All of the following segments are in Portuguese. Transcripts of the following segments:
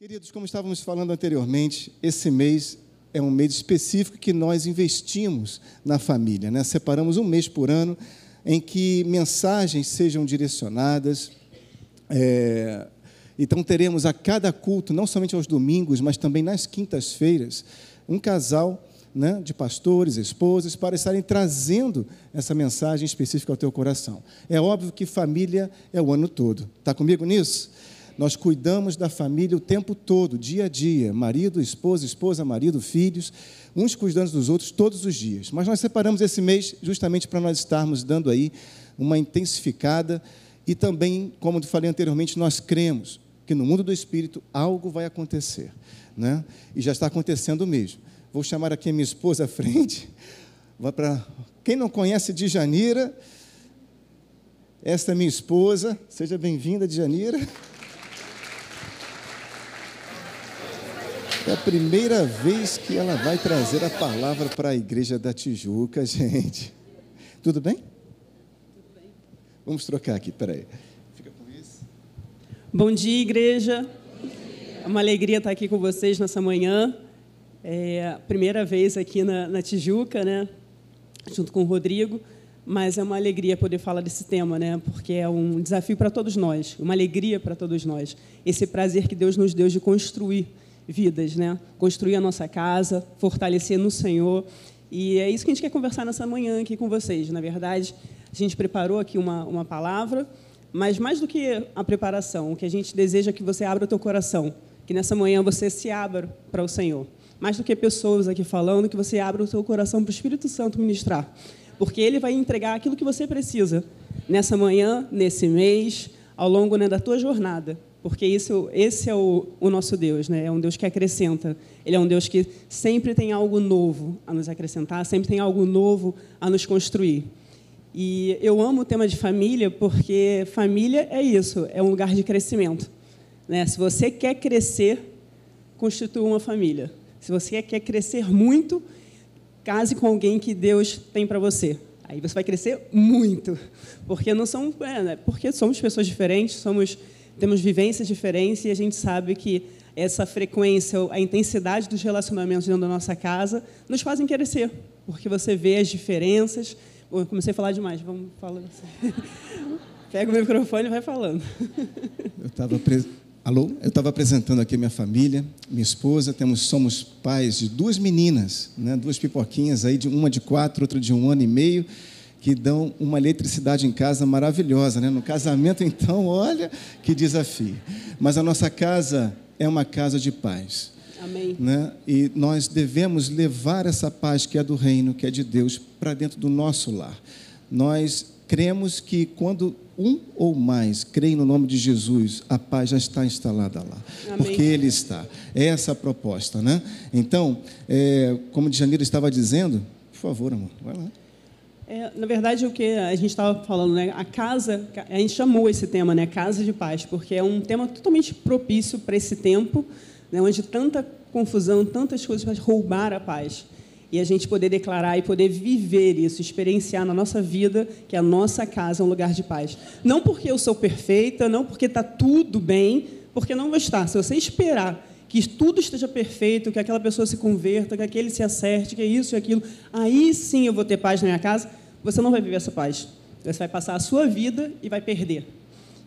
Queridos, como estávamos falando anteriormente, esse mês é um mês específico que nós investimos na família, né? Separamos um mês por ano em que mensagens sejam direcionadas. É... Então teremos a cada culto, não somente aos domingos, mas também nas quintas-feiras, um casal né, de pastores, esposas, para estarem trazendo essa mensagem específica ao teu coração. É óbvio que família é o ano todo. Está comigo nisso? Nós cuidamos da família o tempo todo, dia a dia, marido, esposa, esposa, marido, filhos, uns cuidando dos outros todos os dias. Mas nós separamos esse mês justamente para nós estarmos dando aí uma intensificada e também, como eu falei anteriormente, nós cremos que no mundo do espírito algo vai acontecer, né? E já está acontecendo mesmo. Vou chamar aqui a minha esposa à frente. Vai para quem não conhece Djanira, esta é minha esposa. Seja bem-vinda, Djanira. É a primeira vez que ela vai trazer a palavra para a igreja da Tijuca, gente. Tudo bem? Tudo bem. Vamos trocar aqui, peraí. Fica com isso. Bom dia, igreja. É uma alegria estar aqui com vocês nessa manhã. É a primeira vez aqui na, na Tijuca, né? Junto com o Rodrigo mas é uma alegria poder falar desse tema, né? Porque é um desafio para todos nós, uma alegria para todos nós. Esse prazer que Deus nos deu de construir vidas, né? Construir a nossa casa, fortalecer no Senhor. E é isso que a gente quer conversar nessa manhã aqui com vocês. Na verdade, a gente preparou aqui uma, uma palavra, mas mais do que a preparação, o que a gente deseja é que você abra o teu coração, que nessa manhã você se abra para o Senhor. Mais do que pessoas aqui falando, que você abra o seu coração para o Espírito Santo ministrar. Porque ele vai entregar aquilo que você precisa nessa manhã, nesse mês, ao longo né, da tua jornada porque isso, esse é o, o, nosso Deus, né? É um Deus que acrescenta. Ele é um Deus que sempre tem algo novo a nos acrescentar, sempre tem algo novo a nos construir. E eu amo o tema de família porque família é isso, é um lugar de crescimento. Né? Se você quer crescer, constitua uma família. Se você quer crescer muito, case com alguém que Deus tem para você. Aí você vai crescer muito, porque não são, é, né? porque somos pessoas diferentes, somos temos vivências diferentes e a gente sabe que essa frequência, a intensidade dos relacionamentos dentro da nossa casa nos fazem crescer, porque você vê as diferenças. Bom, comecei a falar demais, vamos falar. Assim. Pega o microfone e vai falando. Eu estava pres... Alô? Eu estava apresentando aqui minha família, minha esposa, temos, somos pais de duas meninas, né? duas pipoquinhas aí, de uma de quatro, outra de um ano e meio que dão uma eletricidade em casa maravilhosa. Né? No casamento, então, olha que desafio. Mas a nossa casa é uma casa de paz. Amém. Né? E nós devemos levar essa paz que é do reino, que é de Deus, para dentro do nosso lar. Nós cremos que quando um ou mais creem no nome de Jesus, a paz já está instalada lá. Amém. Porque Ele está. É essa a proposta, né? Então, é, como o Janeiro estava dizendo, por favor, amor, vai lá. É, na verdade, o que a gente estava falando, né? A casa, a gente chamou esse tema, né? Casa de paz, porque é um tema totalmente propício para esse tempo, né? onde tanta confusão, tantas coisas para roubar a paz. E a gente poder declarar e poder viver isso, experienciar na nossa vida que a nossa casa é um lugar de paz. Não porque eu sou perfeita, não porque está tudo bem, porque não vai estar. Se você esperar que tudo esteja perfeito, que aquela pessoa se converta, que aquele se acerte, que é isso e aquilo, aí sim eu vou ter paz na minha casa você não vai viver essa paz. Você vai passar a sua vida e vai perder.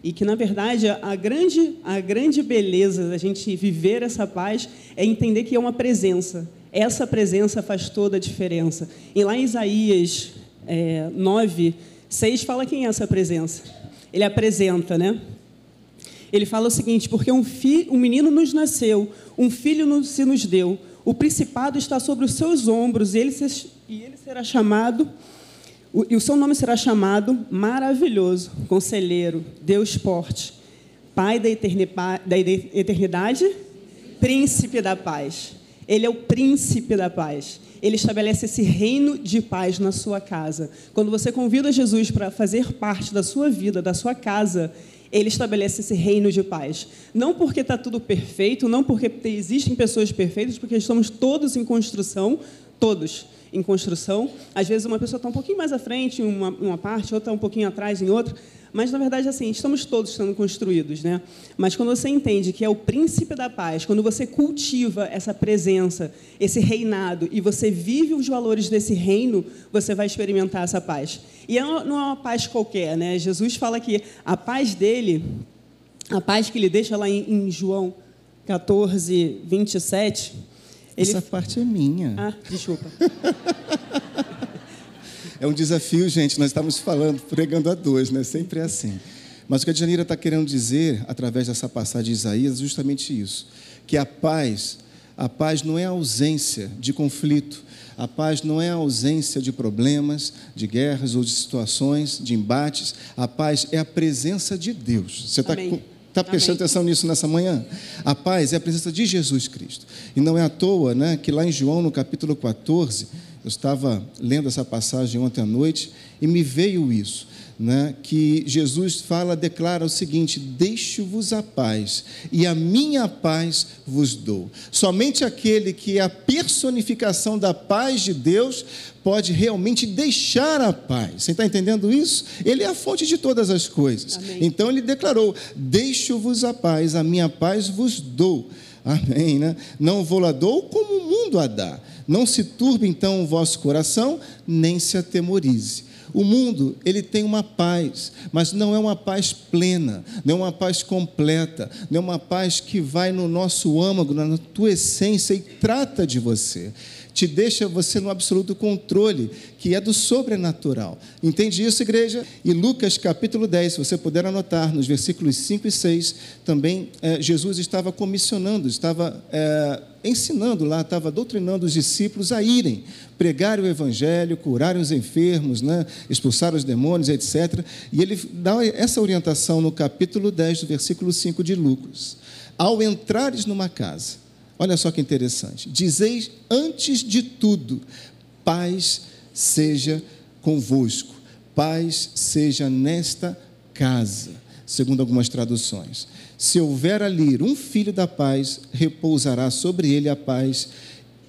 E que, na verdade, a grande, a grande beleza da gente viver essa paz é entender que é uma presença. Essa presença faz toda a diferença. E lá em Isaías é, 9, 6, fala quem é essa presença. Ele apresenta, né? Ele fala o seguinte: porque um, fi, um menino nos nasceu, um filho nos, se nos deu, o principado está sobre os seus ombros, e ele, se, e ele será chamado e o seu nome será chamado Maravilhoso, Conselheiro, Deus Forte, Pai da eternidade, Príncipe da Paz. Ele é o príncipe da paz. Ele estabelece esse reino de paz na sua casa. Quando você convida Jesus para fazer parte da sua vida, da sua casa, ele estabelece esse reino de paz. Não porque está tudo perfeito, não porque existem pessoas perfeitas, porque estamos todos em construção, todos em construção. Às vezes uma pessoa está um pouquinho mais à frente em uma, uma parte, outra um pouquinho atrás em outra, Mas, na verdade, assim, estamos todos sendo construídos, né? Mas quando você entende que é o príncipe da paz, quando você cultiva essa presença, esse reinado, e você vive os valores desse reino, você vai experimentar essa paz. E não é uma paz qualquer, né? Jesus fala que a paz dele, a paz que ele deixa lá em, João 14, 27. Ele... Essa parte é minha. Ah, desculpa. É um desafio, gente. Nós estamos falando, pregando a dois, né? Sempre é assim. Mas o que a Janira está querendo dizer, através dessa passagem de Isaías, é justamente isso: que a paz, a paz não é a ausência de conflito, a paz não é a ausência de problemas, de guerras ou de situações, de embates. A paz é a presença de Deus. Você está Está prestando atenção nisso nessa manhã? A paz é a presença de Jesus Cristo. E não é à toa né, que lá em João, no capítulo 14, eu estava lendo essa passagem ontem à noite e me veio isso, né, que Jesus fala, declara o seguinte: Deixo-vos a paz, e a minha paz vos dou. Somente aquele que é a personificação da paz de Deus pode realmente deixar a paz. Você está entendendo isso? Ele é a fonte de todas as coisas. Amém. Então ele declarou: Deixo-vos a paz, a minha paz vos dou. Amém, né? Não vou lá dou como o mundo a dá. Não se turbe então o vosso coração, nem se atemorize. O mundo, ele tem uma paz, mas não é uma paz plena, não é uma paz completa, não é uma paz que vai no nosso âmago, na tua essência e trata de você te deixa você no absoluto controle, que é do sobrenatural. Entende isso, igreja? E Lucas capítulo 10, se você puder anotar, nos versículos 5 e 6, também é, Jesus estava comissionando, estava é, ensinando lá, estava doutrinando os discípulos a irem pregar o evangelho, curar os enfermos, né, expulsar os demônios, etc. E ele dá essa orientação no capítulo 10, do versículo 5 de Lucas. Ao entrares numa casa, Olha só que interessante. Dizeis antes de tudo: paz seja convosco, paz seja nesta casa, segundo algumas traduções. Se houver ali um filho da paz, repousará sobre ele a paz.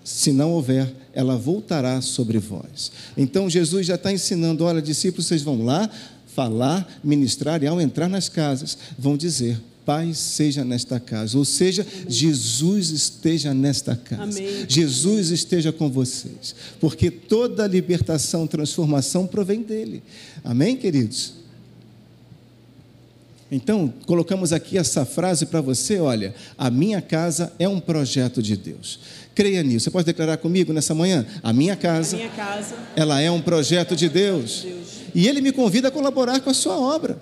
Se não houver, ela voltará sobre vós. Então Jesus já está ensinando: olha, discípulos, vocês vão lá falar, ministrar, e ao entrar nas casas, vão dizer: paz seja nesta casa, ou seja, Amém. Jesus esteja nesta casa. Amém. Jesus esteja com vocês, porque toda libertação, transformação provém dele. Amém, queridos? Então, colocamos aqui essa frase para você, olha, a minha casa é um projeto de Deus. Creia nisso. Você pode declarar comigo nessa manhã? A minha casa, a minha casa ela é um projeto de Deus. Deus. E ele me convida a colaborar com a sua obra.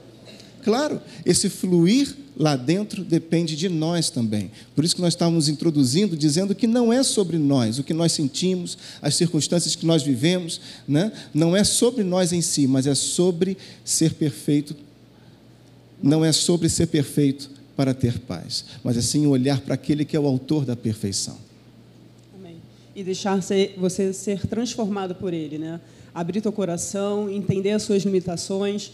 Claro, esse fluir lá dentro depende de nós também. Por isso que nós estávamos introduzindo, dizendo que não é sobre nós, o que nós sentimos, as circunstâncias que nós vivemos, né? não é sobre nós em si, mas é sobre ser perfeito. Não é sobre ser perfeito para ter paz, mas assim olhar para aquele que é o autor da perfeição. Amém. E deixar você ser transformado por ele, né? Abrir teu coração, entender as suas limitações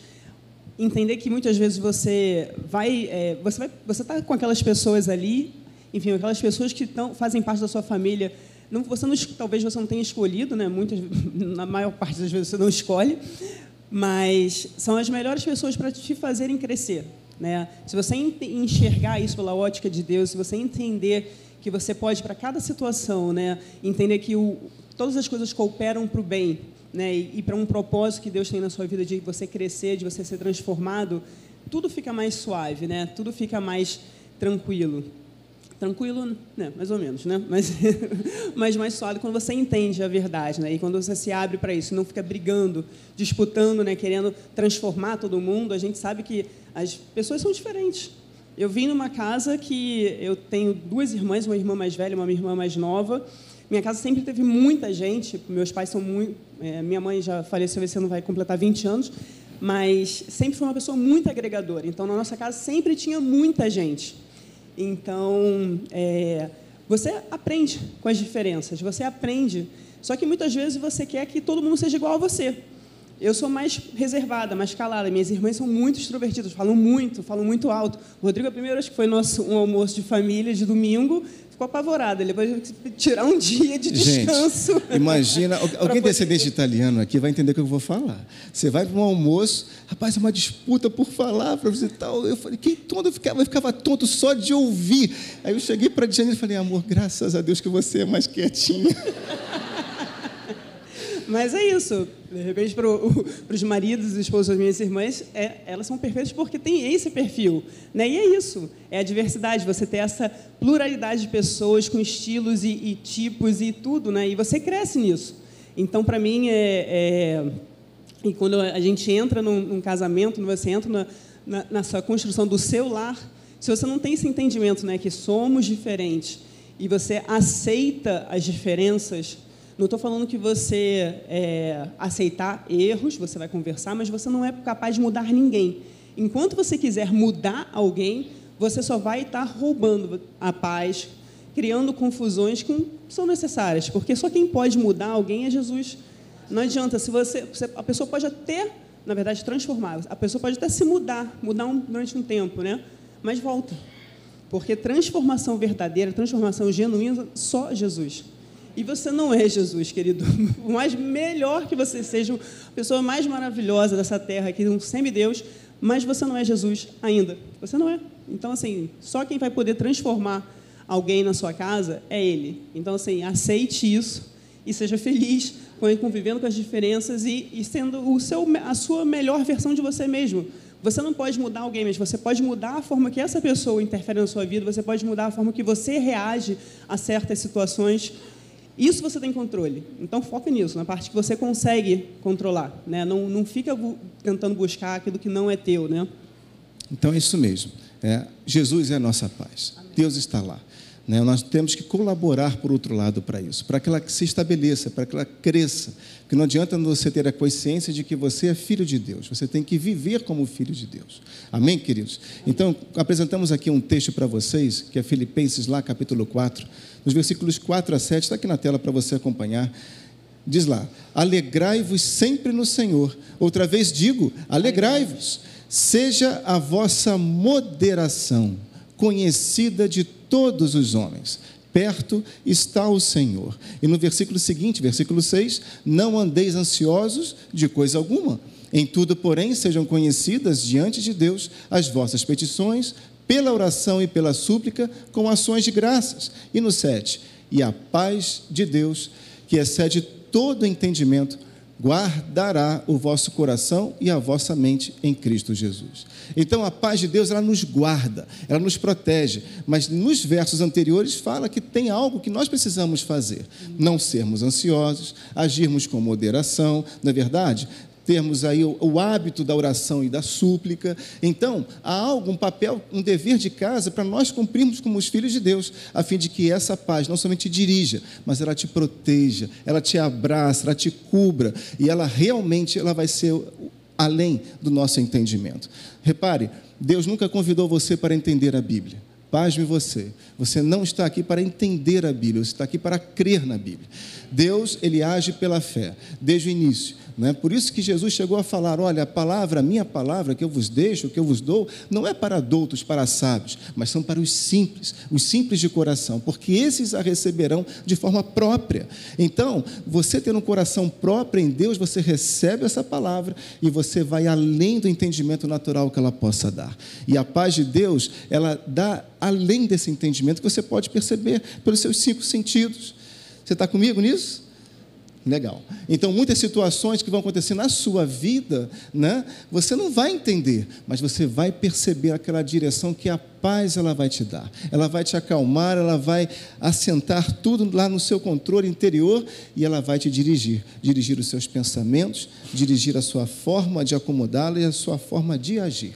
entender que muitas vezes você vai, é, você vai, você está com aquelas pessoas ali, enfim, aquelas pessoas que tão, fazem parte da sua família. Não, você não, talvez você não tenha escolhido, né? Muitas, na maior parte das vezes você não escolhe, mas são as melhores pessoas para te fazerem crescer, né? Se você enxergar isso pela ótica de Deus, se você entender que você pode para cada situação, né? Entender que o, todas as coisas cooperam para o bem né, e, e para um propósito que Deus tem na sua vida de você crescer, de você ser transformado, tudo fica mais suave, né? Tudo fica mais tranquilo. Tranquilo, né? Mais ou menos, né? Mas, mas mais suave quando você entende a verdade, né? E quando você se abre para isso, não fica brigando, disputando, né? Querendo transformar todo mundo. A gente sabe que as pessoas são diferentes. Eu vim numa casa que eu tenho duas irmãs, uma irmã mais velha, uma irmã mais nova. Minha casa sempre teve muita gente. Meus pais são muito. É, minha mãe já faleceu esse ano, vai completar 20 anos. Mas sempre foi uma pessoa muito agregadora. Então, na nossa casa sempre tinha muita gente. Então, é, você aprende com as diferenças. Você aprende. Só que muitas vezes você quer que todo mundo seja igual a você. Eu sou mais reservada, mais calada. Minhas irmãs são muito extrovertidas, falam muito, falam muito alto. O Rodrigo, a primeira vez que foi nosso um almoço de família de domingo, ficou apavorado. Ele vai tirar um dia de descanso. Gente, imagina, alguém descendente de italiano aqui vai entender o que eu vou falar. Você vai para um almoço, rapaz, é uma disputa por falar para você e tal. Eu falei, quem tonto? Eu ficava, eu ficava tonto só de ouvir. Aí eu cheguei para a Diane e falei, amor, graças a Deus que você é mais quietinha. Mas é isso. De repente, para os maridos e esposas das minhas irmãs, é, elas são perfeitas porque têm esse perfil. Né? E é isso. É a diversidade. Você ter essa pluralidade de pessoas com estilos e, e tipos e tudo. Né? E você cresce nisso. Então, para mim, é, é, E quando a gente entra num, num casamento, você entra na, na, sua construção do seu lar, se você não tem esse entendimento né, que somos diferentes e você aceita as diferenças não estou falando que você é, aceitar erros, você vai conversar, mas você não é capaz de mudar ninguém. Enquanto você quiser mudar alguém, você só vai estar roubando a paz, criando confusões que são necessárias, porque só quem pode mudar alguém é Jesus. Não adianta, se você, a pessoa pode até, na verdade, transformar, a pessoa pode até se mudar, mudar um, durante um tempo, né? Mas volta. Porque transformação verdadeira, transformação genuína, só Jesus. E você não é Jesus, querido. O mais melhor que você seja, a pessoa mais maravilhosa dessa terra aqui, um semideus, mas você não é Jesus ainda. Você não é. Então, assim, só quem vai poder transformar alguém na sua casa é Ele. Então, assim, aceite isso e seja feliz convivendo com as diferenças e, e sendo o seu, a sua melhor versão de você mesmo. Você não pode mudar alguém, mas você pode mudar a forma que essa pessoa interfere na sua vida, você pode mudar a forma que você reage a certas situações isso você tem controle. Então, foca nisso, na parte que você consegue controlar. Né? Não, não fica tentando buscar aquilo que não é teu. Né? Então, é isso mesmo. É, Jesus é a nossa paz. Amém. Deus está lá. Né? Nós temos que colaborar, por outro lado, para isso, para que ela se estabeleça, para que ela cresça. Porque não adianta você ter a consciência de que você é filho de Deus, você tem que viver como filho de Deus. Amém, queridos? Então, apresentamos aqui um texto para vocês, que é Filipenses, lá, capítulo 4, nos versículos 4 a 7, está aqui na tela para você acompanhar. Diz lá: Alegrai-vos sempre no Senhor. Outra vez digo: alegrai-vos. Seja a vossa moderação conhecida de todos os homens. Perto está o Senhor. E no versículo seguinte, versículo 6, não andeis ansiosos de coisa alguma. Em tudo, porém, sejam conhecidas diante de Deus as vossas petições, pela oração e pela súplica, com ações de graças. E no 7, e a paz de Deus, que excede todo entendimento, guardará o vosso coração e a vossa mente em Cristo Jesus. Então a paz de Deus ela nos guarda, ela nos protege, mas nos versos anteriores fala que tem algo que nós precisamos fazer: não sermos ansiosos, agirmos com moderação, não é verdade? Termos aí o, o, hábito da oração e da súplica. Então, há algo, um papel, um dever de casa para nós cumprirmos como os filhos de Deus, a fim de que essa paz não somente te dirija, mas ela te proteja, ela te abraça, ela te cubra e ela realmente ela vai ser além do nosso entendimento. Repare, Deus nunca convidou você para entender a Bíblia. Pasme você. Você não está aqui para entender a Bíblia, você está aqui para crer na Bíblia. Deus, ele age pela fé, desde o início. Né? Por isso que Jesus chegou a falar: olha, a palavra, a minha palavra que eu vos deixo, que eu vos dou, não é para adultos, para sábios, mas são para os simples, os simples de coração, porque esses a receberão de forma própria. Então, você tendo um coração próprio em Deus, você recebe essa palavra e você vai além do entendimento natural que ela possa dar. E a paz de Deus, ela dá além desse entendimento que você pode perceber pelos seus cinco sentidos. Você está comigo nisso? Legal. Então, muitas situações que vão acontecer na sua vida, né, você não vai entender, mas você vai perceber aquela direção que a paz ela vai te dar. Ela vai te acalmar, ela vai assentar tudo lá no seu controle interior e ela vai te dirigir, dirigir os seus pensamentos, dirigir a sua forma de acomodá-la e a sua forma de agir.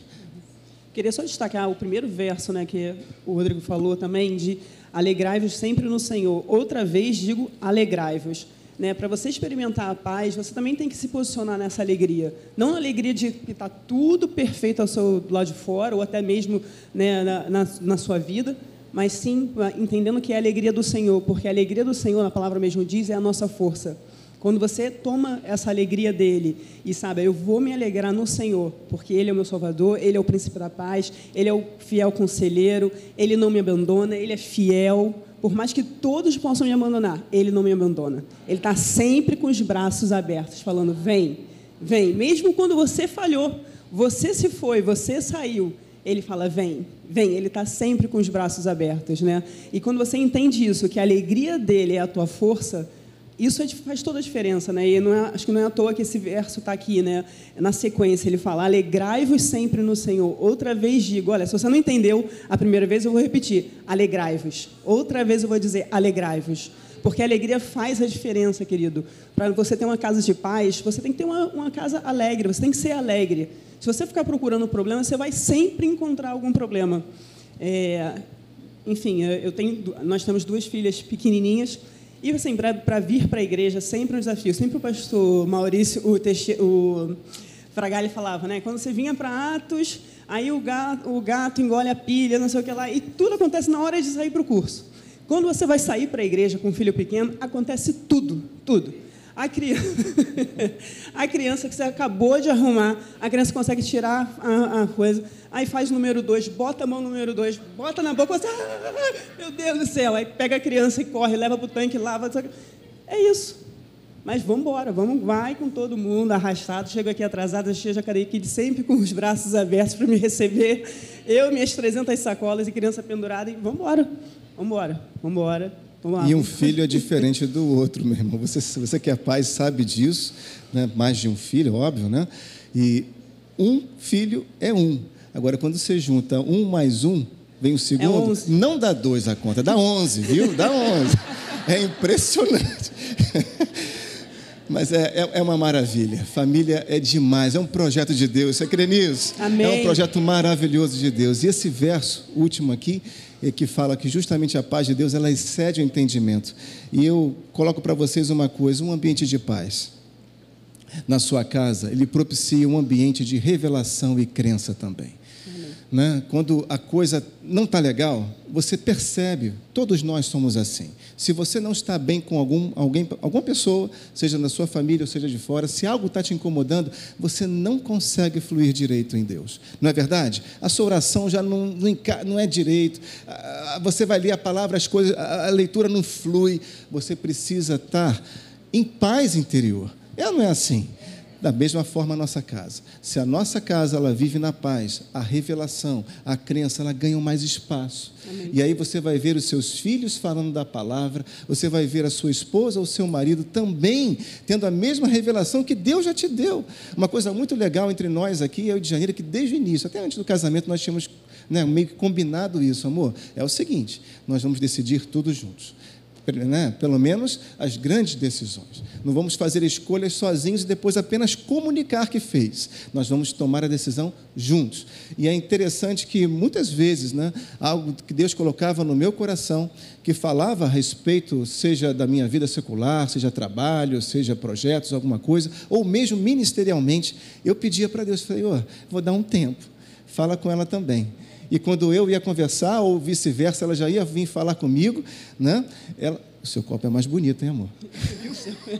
Queria só destacar o primeiro verso, né, que o Rodrigo falou também de alegrai-vos sempre no Senhor. Outra vez digo alegrai-vos. Né, para você experimentar a paz, você também tem que se posicionar nessa alegria. Não na alegria de que está tudo perfeito ao seu do lado de fora, ou até mesmo né, na, na, na, sua vida, mas sim entendendo que é a alegria do Senhor, porque a alegria do Senhor, na palavra mesmo diz, é a nossa força. Quando você toma essa alegria dele e sabe, eu vou me alegrar no Senhor, porque Ele é o meu Salvador, Ele é o príncipe da paz, Ele é o fiel conselheiro, Ele não me abandona, Ele é fiel. Por mais que todos possam me abandonar, Ele não me abandona. Ele está sempre com os braços abertos, falando: vem, vem. Mesmo quando você falhou, você se foi, você saiu, Ele fala: vem, vem. Ele está sempre com os braços abertos, né? E quando você entende isso, que a alegria dele é a tua força isso é faz toda a diferença, né? E é, acho que não é à toa que esse verso está aqui, né? Na sequência ele fala: "Alegrai-vos sempre no Senhor". Outra vez digo, olha, se você não entendeu a primeira vez, eu vou repetir: alegrai-vos. Outra vez eu vou dizer: alegrai-vos. Porque a alegria faz a diferença, querido. Para você ter uma casa de paz, você tem que ter uma, uma casa alegre, você tem que ser alegre. Se você ficar procurando problema, você vai sempre encontrar algum problema. É, enfim, eu tenho, nós temos duas filhas pequenininhas e assim, para vir para a igreja, sempre um desafio. Sempre o pastor Maurício, o, Teixe, o falava, né? Quando você vinha para Atos, aí o gato, o gato engole a pilha, não sei o que lá, e tudo acontece na hora de sair para o curso. Quando você vai sair para a igreja com um filho pequeno, acontece tudo, tudo. A criança, a criança que você acabou de arrumar, a criança consegue tirar a, a coisa, aí faz número dois, bota a mão número dois, bota na boca, você, ah, meu Deus do céu, aí pega a criança e corre, leva para o tanque, lava. É isso. Mas vamos embora, vamos, vai com todo mundo arrastado. Chego aqui atrasado, cheio de sempre com os braços abertos para me receber. Eu, minhas 300 sacolas e criança pendurada, e vamos embora, vamos embora, vamos embora. E um filho é diferente do outro, meu irmão. Você, você que é pai sabe disso, né? mais de um filho, óbvio, né? E um filho é um. Agora, quando você junta um mais um, vem o segundo, é não dá dois a conta, dá onze, viu? Dá onze. É impressionante. Mas é, é, é, uma maravilha. Família é demais. É um projeto de Deus. Você crê nisso? Amém. É um projeto maravilhoso de Deus. E esse verso último aqui, é que fala que justamente a paz de Deus ela excede o entendimento. E eu coloco para vocês uma coisa: um ambiente de paz na sua casa, ele propicia um ambiente de revelação e crença também. Né? Quando a coisa não está legal, você percebe, todos nós somos assim. Se você não está bem com algum, alguém, alguma pessoa, seja na sua família ou seja de fora, se algo está te incomodando, você não consegue fluir direito em Deus. Não é verdade? A sua oração já não, não, não é direito, você vai ler a palavra, as coisas, a leitura não flui, você precisa estar em paz interior. É não é assim? Da mesma forma a nossa casa. Se a nossa casa ela vive na paz, a revelação, a crença, ela ganha mais espaço. Amém. E aí você vai ver os seus filhos falando da palavra, você vai ver a sua esposa ou seu marido também tendo a mesma revelação que Deus já te deu. Uma coisa muito legal entre nós aqui, eu de Janeiro, que desde o início, até antes do casamento, nós tínhamos né, meio que combinado isso, amor. É o seguinte: nós vamos decidir tudo juntos né? pelo menos as grandes decisões. Não vamos fazer escolhas sozinhos e depois apenas comunicar que fez. Nós vamos tomar a decisão juntos. E é interessante que muitas vezes, né, algo que Deus colocava no meu coração, que falava a respeito, seja da minha vida secular, seja trabalho, seja projetos, alguma coisa, ou mesmo ministerialmente, eu pedia para Deus, oh, vou dar um tempo, fala com ela também e quando eu ia conversar, ou vice-versa, ela já ia vir falar comigo, né? Ela, o seu copo é mais bonito, hein, amor?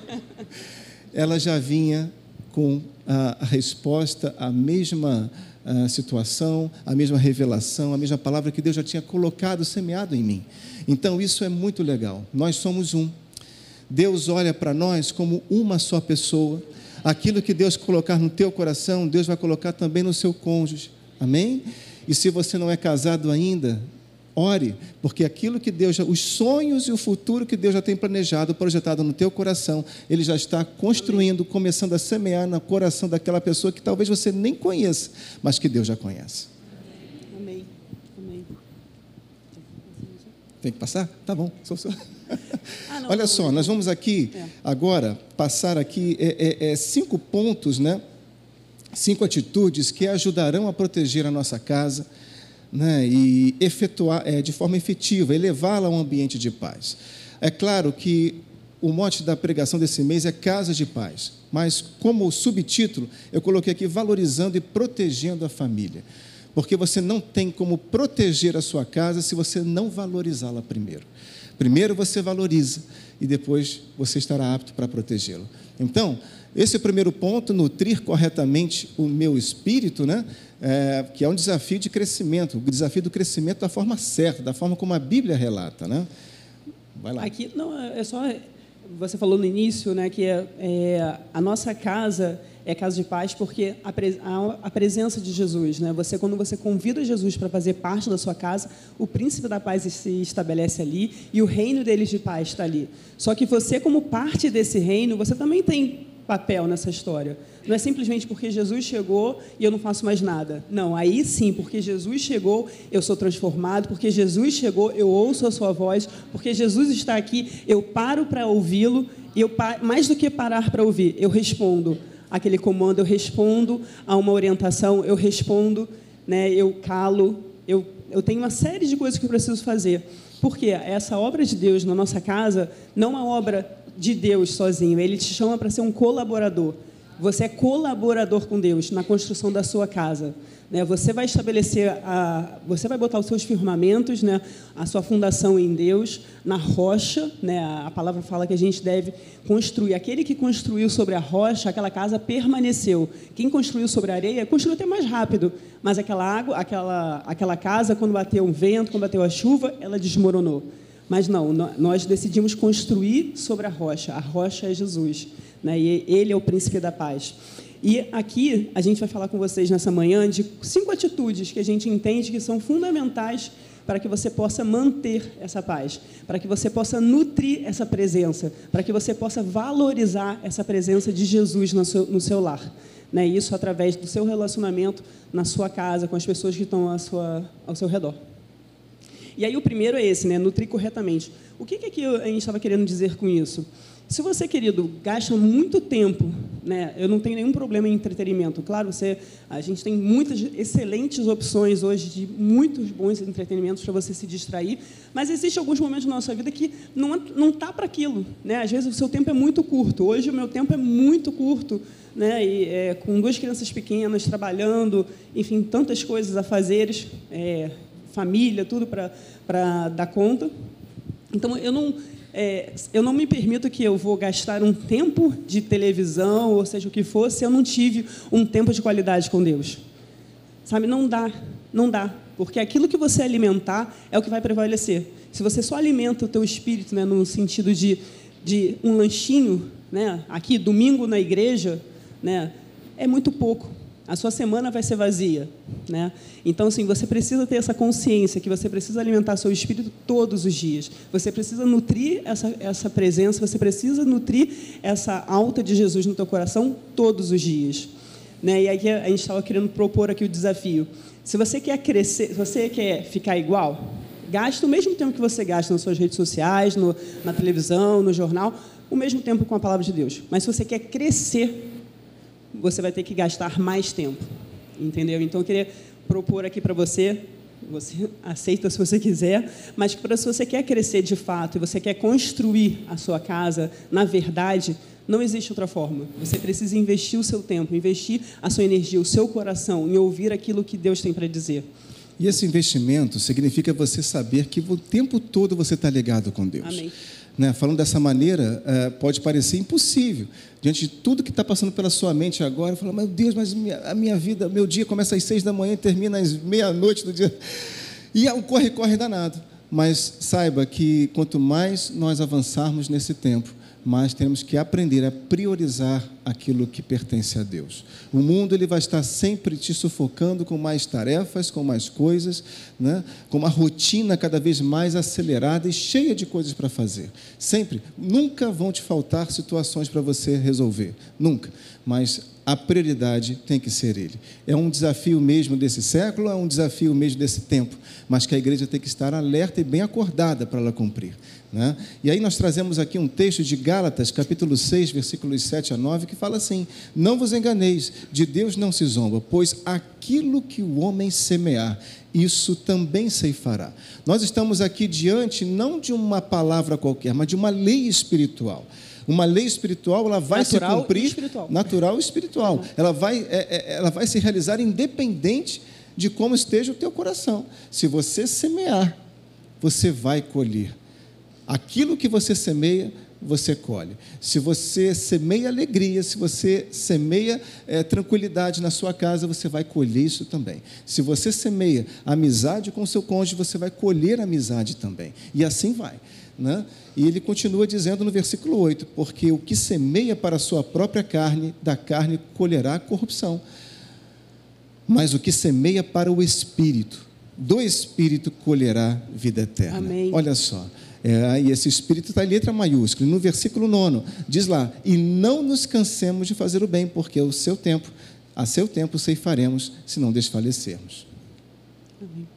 ela já vinha com a, a resposta, a mesma a situação, a mesma revelação, a mesma palavra que Deus já tinha colocado, semeado em mim. Então, isso é muito legal. Nós somos um. Deus olha para nós como uma só pessoa. Aquilo que Deus colocar no teu coração, Deus vai colocar também no seu cônjuge. Amém? E se você não é casado ainda, ore, porque aquilo que Deus já, os sonhos e o futuro que Deus já tem planejado, projetado no teu coração, ele já está construindo, começando a semear no coração daquela pessoa que talvez você nem conheça, mas que Deus já conhece. Amém. Amém. Tem que passar? Tá bom. Sou só. Ah, não, Olha não, só, não. nós vamos aqui é. agora passar aqui é, é, é cinco pontos, né? Cinco atitudes que ajudarão a proteger a nossa casa né, e efetuar é, de forma efetiva, elevá-la a um ambiente de paz. É claro que o mote da pregação desse mês é Casa de Paz, mas como subtítulo, eu coloquei aqui valorizando e protegendo a família. porque você não tem como proteger a sua casa se você não valorizá-la primeiro. Primeiro você valoriza e depois você estará apto para protegê-lo. Então, esse é o primeiro ponto, nutrir corretamente o meu espírito, né? É, que é um desafio de crescimento, o desafio do crescimento da forma certa, da forma como a Bíblia relata. Né? Vai lá. Aqui, não, é só. Você falou no início né, que é, é a nossa casa é casa de paz porque a, a, a, presença de Jesus, né? Você quando você convida Jesus para fazer parte da sua casa, o príncipe da paz se estabelece ali e o reino deles de paz está ali. Só que você como parte desse reino, você também tem papel nessa história. Não é simplesmente porque Jesus chegou e eu não faço mais nada. Não, aí sim, porque Jesus chegou, eu sou transformado, porque Jesus chegou, eu ouço a sua voz, porque Jesus está aqui, eu paro para ouvi-lo e eu mais do que parar para ouvir, eu respondo aquele comando, eu respondo a uma orientação, eu respondo, né, eu calo, eu, eu tenho uma série de coisas que eu preciso fazer. Porque essa obra de Deus na nossa casa não é uma obra de Deus sozinho, ele te chama para ser um colaborador. Você é colaborador com Deus na construção da sua casa. Né? Você vai estabelecer, a, você vai botar os seus firmamentos, né? a sua fundação em Deus, na rocha. Né? A palavra fala que a gente deve construir. Aquele que construiu sobre a rocha, aquela casa permaneceu. Quem construiu sobre a areia, construiu até mais rápido. Mas aquela água, aquela, aquela casa, quando bateu um vento, quando bateu a chuva, ela desmoronou. Mas não, nós decidimos construir sobre a rocha. A rocha é Jesus. Né? E ele é o príncipe da paz. E aqui a gente vai falar com vocês nessa manhã de cinco atitudes que a gente entende que são fundamentais para que você possa manter essa paz, para que você possa nutrir essa presença, para que você possa valorizar essa presença de Jesus no seu, no seu lar. Né? Isso através do seu relacionamento na sua casa, com as pessoas que estão sua, ao seu redor. E aí o primeiro é esse, né? nutrir corretamente. O que, que, que a gente estava querendo dizer com isso? Se você, querido, gasta muito tempo, né? Eu não tenho nenhum problema em entretenimento. Claro, você, a gente tem muitas excelentes opções hoje de muitos bons entretenimentos para você se distrair, mas existe alguns momentos na nossa vida que não não tá para aquilo, né? Às vezes o seu tempo é muito curto. Hoje o meu tempo é muito curto, né? E é, com duas crianças pequenas trabalhando, enfim, tantas coisas a fazeres, é, família, tudo para dar conta. Então eu não é, eu não me permito que eu vou gastar um tempo de televisão, ou seja o que for, se eu não tive um tempo de qualidade com Deus. Sabe, não dá, não dá, porque aquilo que você alimentar é o que vai prevalecer. Se você só alimenta o teu espírito, né, no sentido de, de um lanchinho, né, aqui domingo na igreja, né, é muito pouco a sua semana vai ser vazia, né? Então, assim, você precisa ter essa consciência que você precisa alimentar seu espírito todos os dias. Você precisa nutrir essa, essa presença, você precisa nutrir essa alta de Jesus no teu coração todos os dias, né? E aí a gente estava querendo propor aqui o desafio. Se você quer crescer, se você quer ficar igual, gaste o mesmo tempo que você gasta nas suas redes sociais, no, na televisão, no jornal, o mesmo tempo com a palavra de Deus. Mas se você quer crescer você vai ter que gastar mais tempo. Entendeu? Então eu queria propor aqui para você, você aceita se você quiser, mas para se você quer crescer de fato e você quer construir a sua casa na verdade, não existe outra forma. Você precisa investir o seu tempo, investir a sua energia, o seu coração em ouvir aquilo que Deus tem para dizer. E esse investimento significa você saber que o tempo todo você está ligado com Deus. Amém. Né? Falando dessa maneira, é, pode parecer impossível. Diante de tudo que está passando pela sua mente agora, fala, meu Deus, mas a minha vida, meu dia começa às seis da manhã e termina às meia-noite do dia. E é um corre-corre danado. Mas saiba que quanto mais nós avançarmos nesse tempo, mas temos que aprender a priorizar aquilo que pertence a Deus. O mundo ele vai estar sempre te sufocando com mais tarefas, com mais coisas, né? com uma rotina cada vez mais acelerada e cheia de coisas para fazer. Sempre, nunca vão te faltar situações para você resolver, nunca. Mas a prioridade tem que ser Ele. É um desafio mesmo desse século, é um desafio mesmo desse tempo, mas que a igreja tem que estar alerta e bem acordada para ela cumprir. Né? E aí nós trazemos aqui um texto de Gálatas, capítulo 6, versículos 7 a 9, que fala assim: Não vos enganeis, de Deus não se zomba, pois aquilo que o homem semear, isso também ceifará. Nós estamos aqui diante não de uma palavra qualquer, mas de uma lei espiritual. Uma lei espiritual, ela vai natural se cumprir, espiritual. natural e espiritual. Ela vai, é, é, ela vai se realizar independente de como esteja o teu coração. Se você semear, você vai colher. Aquilo que você semeia, você colhe. Se você semeia alegria, se você semeia é, tranquilidade na sua casa, você vai colher isso também. Se você semeia amizade com o seu cônjuge, você vai colher amizade também. E assim vai. Né? E ele continua dizendo no versículo 8: Porque o que semeia para a sua própria carne, da carne colherá corrupção. Mas o que semeia para o espírito, do espírito colherá vida eterna. Amém. Olha só. É, e esse espírito está em letra maiúscula. No versículo 9, diz lá: E não nos cansemos de fazer o bem, porque o seu tempo, a seu tempo ceifaremos, se não desfalecermos. Amém.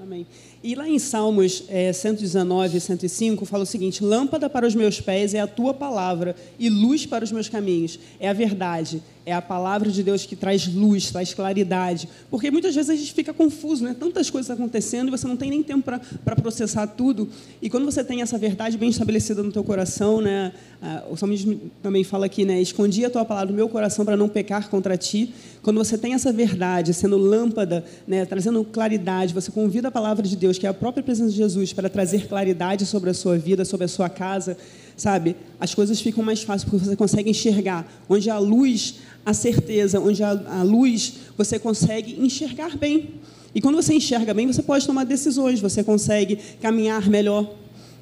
Amém. E lá em Salmos é, 119 e 105 fala o seguinte: Lâmpada para os meus pés é a tua palavra, e luz para os meus caminhos. É a verdade, é a palavra de Deus que traz luz, traz claridade. Porque muitas vezes a gente fica confuso, né? Tantas coisas acontecendo e você não tem nem tempo para processar tudo. E quando você tem essa verdade bem estabelecida no teu coração, né? Ah, o salmista também fala aqui, né? Escondi a tua palavra no meu coração para não pecar contra ti. Quando você tem essa verdade, sendo lâmpada, né? Trazendo claridade, você convida a palavra de Deus, que é a própria presença de Jesus, para trazer claridade sobre a sua vida, sobre a sua casa, sabe? As coisas ficam mais fáceis porque você consegue enxergar. Onde a luz a certeza, onde a luz você consegue enxergar bem. E quando você enxerga bem, você pode tomar decisões, você consegue caminhar melhor.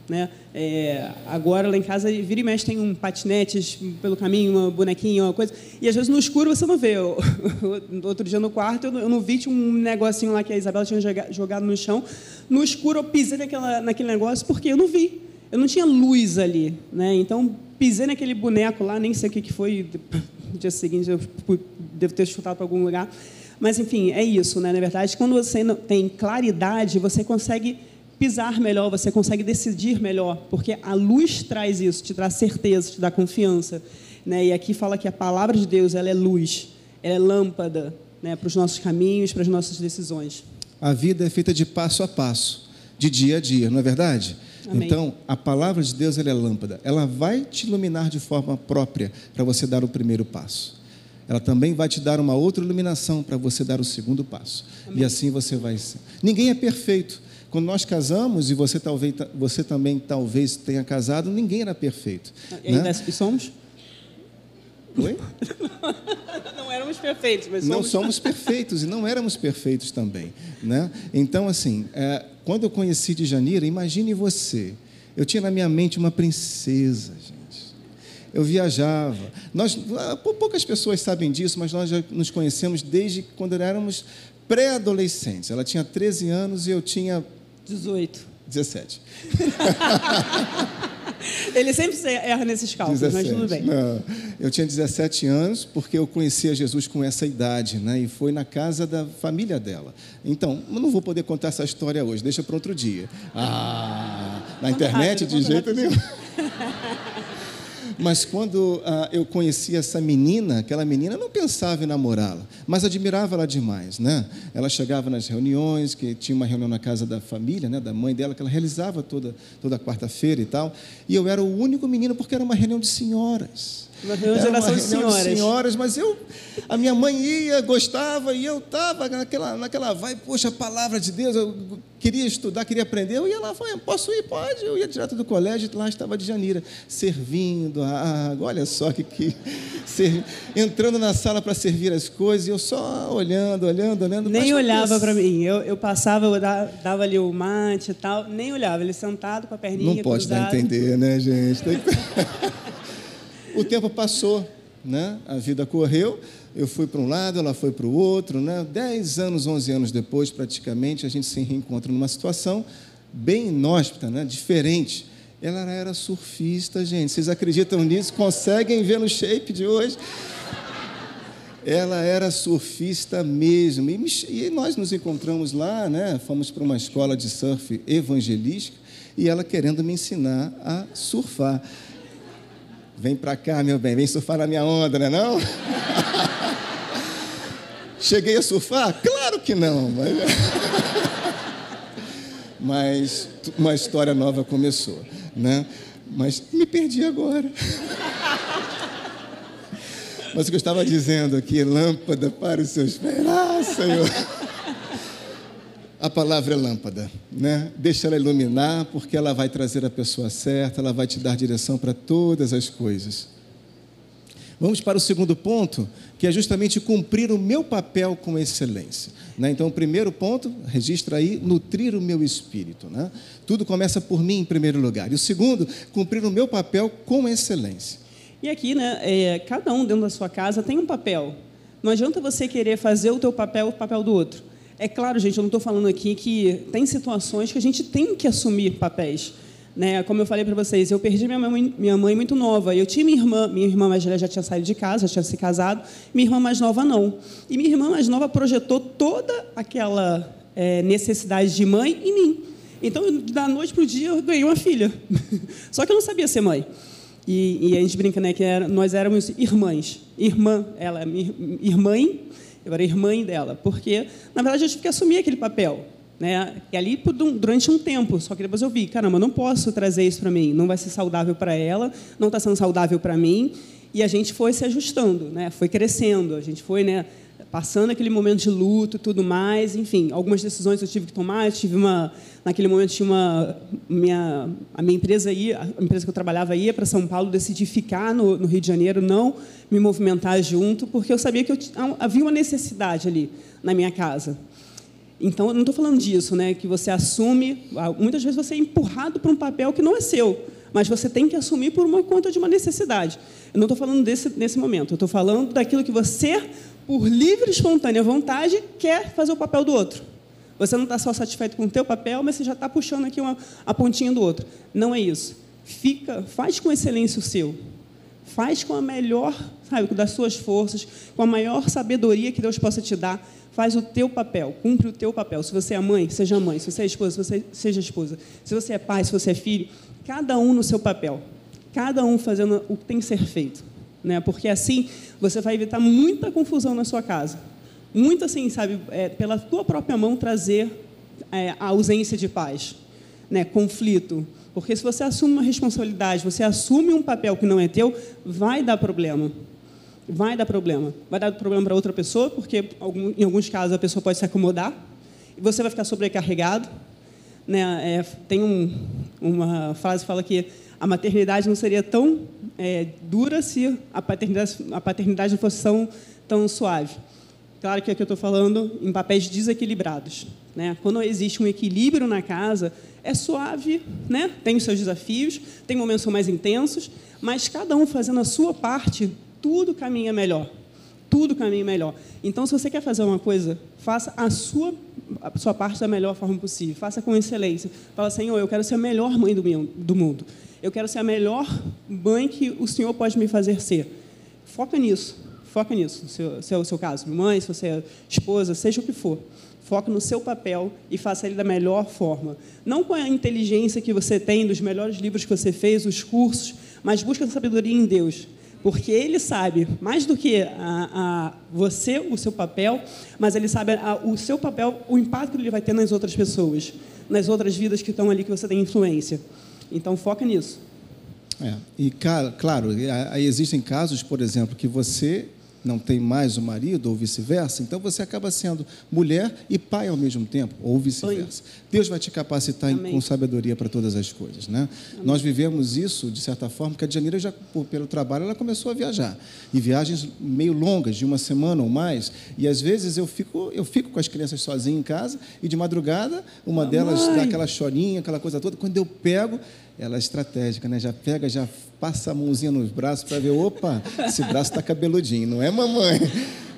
Né? É, agora lá em casa vira e mexe tem um patinete pelo caminho, uma bonequinha, uma coisa. E às vezes no escuro você não vê. Eu, outro dia no quarto eu eu não vi tinha um negocinho lá que a Isabela tinha jogado no chão. No escuro eu pisei naquela, naquele negócio porque eu não vi. Eu não tinha luz ali, né? Então pisei naquele boneco lá, nem sei o que, que foi. No dia seguinte eu devo ter chutado para algum lugar. Mas enfim, é isso, né? Na verdade, quando você tem claridade, você consegue pisar melhor, você consegue decidir melhor, porque a luz traz isso, te traz certeza, te dá confiança, né? E aqui fala que a palavra de Deus ela é luz, ela é lâmpada, né? Para os nossos caminhos, para as nossas decisões. A vida é feita de passo a passo, de dia a dia, não é verdade? Amém. Então, a palavra de Deus ela é lâmpada. Ela vai te iluminar de forma própria para você dar o primeiro passo. Ela também vai te dar uma outra iluminação para você dar o segundo passo. Amém. E assim você vai ser. Ninguém é perfeito. Quando nós casamos, e você, talvez, você também talvez tenha casado, ninguém era perfeito. E ainda né? somos? Oi? não éramos perfeitos, mas somos... Não somos perfeitos e não éramos perfeitos também. Né? Então, assim, é, quando eu conheci de Janeiro, imagine você, eu tinha na minha mente uma princesa, gente. Eu viajava. Nós, ah, poucas pessoas sabem disso, mas nós já nos conhecemos desde quando éramos pré-adolescentes. Ela tinha 13 anos e eu tinha 18. 17. Ele sempre erra nesses cálculos, 17. mas tudo bem. Não, eu tinha 17 anos porque eu conhecia Jesus com essa idade, né? E foi na casa da família dela. Então, eu não vou poder contar essa história hoje, deixa para outro dia. Ah, na internet de jeito nenhum. Mas quando ah, eu conheci essa menina, aquela menina, eu não pensava em namorá-la, mas admirava ela demais, né? Ela chegava nas reuniões, que tinha uma reunião na casa da família, né, da mãe dela, que ela realizava toda, toda quarta-feira e tal, e eu era o único menino porque era uma reunião de senhoras. Uma geração de senhoras. de senhoras. Mas eu, a minha mãe ia, gostava, e eu estava naquela, naquela vai, poxa, a palavra de Deus, eu queria estudar, queria aprender, eu ia lá, falei, posso ir? Pode. Eu ia direto do colégio, lá estava de Janeira, servindo a água, olha só que, que ser, entrando na sala para servir as coisas, e eu só olhando, olhando, olhando. Nem olhava para mim, eu, eu passava, eu dava, dava ali o mate e tal, nem olhava, ele sentado com a perninha Não pode cruzada. dar a entender, né, gente? Tem que... O tempo passou, né? a vida correu, eu fui para um lado, ela foi para o outro. Né? Dez anos, onze anos depois, praticamente, a gente se reencontra numa situação bem inóspita, né? diferente. Ela era surfista, gente. Vocês acreditam nisso? Conseguem ver no shape de hoje? Ela era surfista mesmo. E, nós nos encontramos lá, né? fomos para uma escola de surf evangelística e ela querendo me ensinar a surfar. Vem para cá, meu bem, vem surfar na minha onda, né não? Cheguei a surfar? Claro que não, mas... mas uma história nova começou, né? Mas me perdi agora. Mas o que eu estava dizendo aqui, lâmpada para os seus pés. Ah, Senhor. A palavra é lâmpada, né? Deixa ela iluminar, porque ela vai trazer a pessoa certa, ela vai te dar direção para todas as coisas. Vamos para o segundo ponto, que é justamente cumprir o meu papel com excelência. Né? Então, o primeiro ponto, registra aí, nutrir o meu espírito. Né? Tudo começa por mim em primeiro lugar. E o segundo, cumprir o meu papel com excelência. E aqui, né, é, cada um dentro da sua casa tem um papel. Não adianta você querer fazer o teu papel o papel do outro. É claro, gente, eu não estou falando aqui que tem situações que a gente tem que assumir papéis. Né? Como eu falei para vocês, eu perdi minha mãe, minha mãe muito nova. Eu tinha minha irmã, minha irmã mais velha já tinha saído de casa, já tinha se casado, minha irmã mais nova não. E minha irmã mais nova projetou toda aquela é, necessidade de mãe em mim. Então, da noite para o dia, eu ganhei uma filha. Só que eu não sabia ser mãe. E, e a gente brinca né, que era, nós éramos irmãs. Irmã, ela, irmã eu era irmã dela, porque, na verdade, eu tive que assumir aquele papel. Né? E ali durante um tempo, só que depois eu vi, caramba, não posso trazer isso para mim, não vai ser saudável para ela, não está sendo saudável para mim, e a gente foi se ajustando, né? Foi crescendo, a gente foi, né? Passando aquele momento de luto, tudo mais, enfim, algumas decisões eu tive que tomar. Eu tive uma, naquele momento tinha uma minha a minha empresa ia, a empresa que eu trabalhava ia para São Paulo, decidi ficar no, no Rio de Janeiro, não me movimentar junto, porque eu sabia que eu, havia uma necessidade ali na minha casa. Então, eu não estou falando disso, né? que você assume. Muitas vezes você é empurrado para um papel que não é seu, mas você tem que assumir por uma conta de uma necessidade. Eu não estou falando desse, nesse momento, eu estou falando daquilo que você, por livre e espontânea vontade, quer fazer o papel do outro. Você não está só satisfeito com o teu papel, mas você já está puxando aqui uma, a pontinha do outro. Não é isso. Fica, faz com excelência o seu. Faz com a melhor, sabe, das suas forças, com a maior sabedoria que Deus possa te dar faz o teu papel, cumpre o teu papel. Se você é mãe, seja mãe. Se você é esposa, você seja esposa. Se você é pai, se você é filho, cada um no seu papel. Cada um fazendo o que tem que ser feito. Né? Porque assim você vai evitar muita confusão na sua casa. Muito assim, sabe, é, pela tua própria mão trazer é, a ausência de paz, né? conflito. Porque se você assume uma responsabilidade, você assume um papel que não é teu, vai dar problema vai dar problema. Vai dar problema para outra pessoa, porque em alguns casos a pessoa pode se acomodar e você vai ficar sobrecarregado. Né? É, tem um, uma frase que fala que a maternidade não seria tão é, dura se a paternidade, a paternidade não fosse tão, tão suave. Claro que aqui eu estou falando em papéis desequilibrados. Né? Quando existe um equilíbrio na casa, é suave, né? tem os seus desafios, tem momentos que são mais intensos, mas cada um fazendo a sua parte tudo caminha melhor. Tudo caminha melhor. Então, se você quer fazer uma coisa, faça a sua, a sua parte da melhor forma possível. Faça com excelência. Fala, Senhor, eu quero ser a melhor mãe do, do mundo. Eu quero ser a melhor mãe que o Senhor pode me fazer ser. Foca nisso. Foca nisso. Se é o seu caso, mãe, se você é esposa, seja o que for. Foca no seu papel e faça ele da melhor forma. Não com a inteligência que você tem, dos melhores livros que você fez, os cursos, mas busca sabedoria em Deus porque ele sabe mais do que a, a você o seu papel, mas ele sabe a, o seu papel, o impacto que ele vai ter nas outras pessoas, nas outras vidas que estão ali que você tem influência. Então foca nisso. É, e claro, existem casos, por exemplo, que você não tem mais o marido, ou vice-versa, então você acaba sendo mulher e pai ao mesmo tempo, ou vice-versa. Deus vai te capacitar com sabedoria para todas as coisas. Né? Nós vivemos isso, de certa forma, porque a Janira, já, pelo trabalho, ela começou a viajar. E viagens meio longas, de uma semana ou mais. E às vezes eu fico, eu fico com as crianças sozinho em casa, e de madrugada, uma Mamãe. delas dá aquela chorinha, aquela coisa toda. Quando eu pego, ela é estratégica, né? Já pega, já passa a mãozinha nos braços para ver, opa, esse braço está cabeludinho, não é mamãe?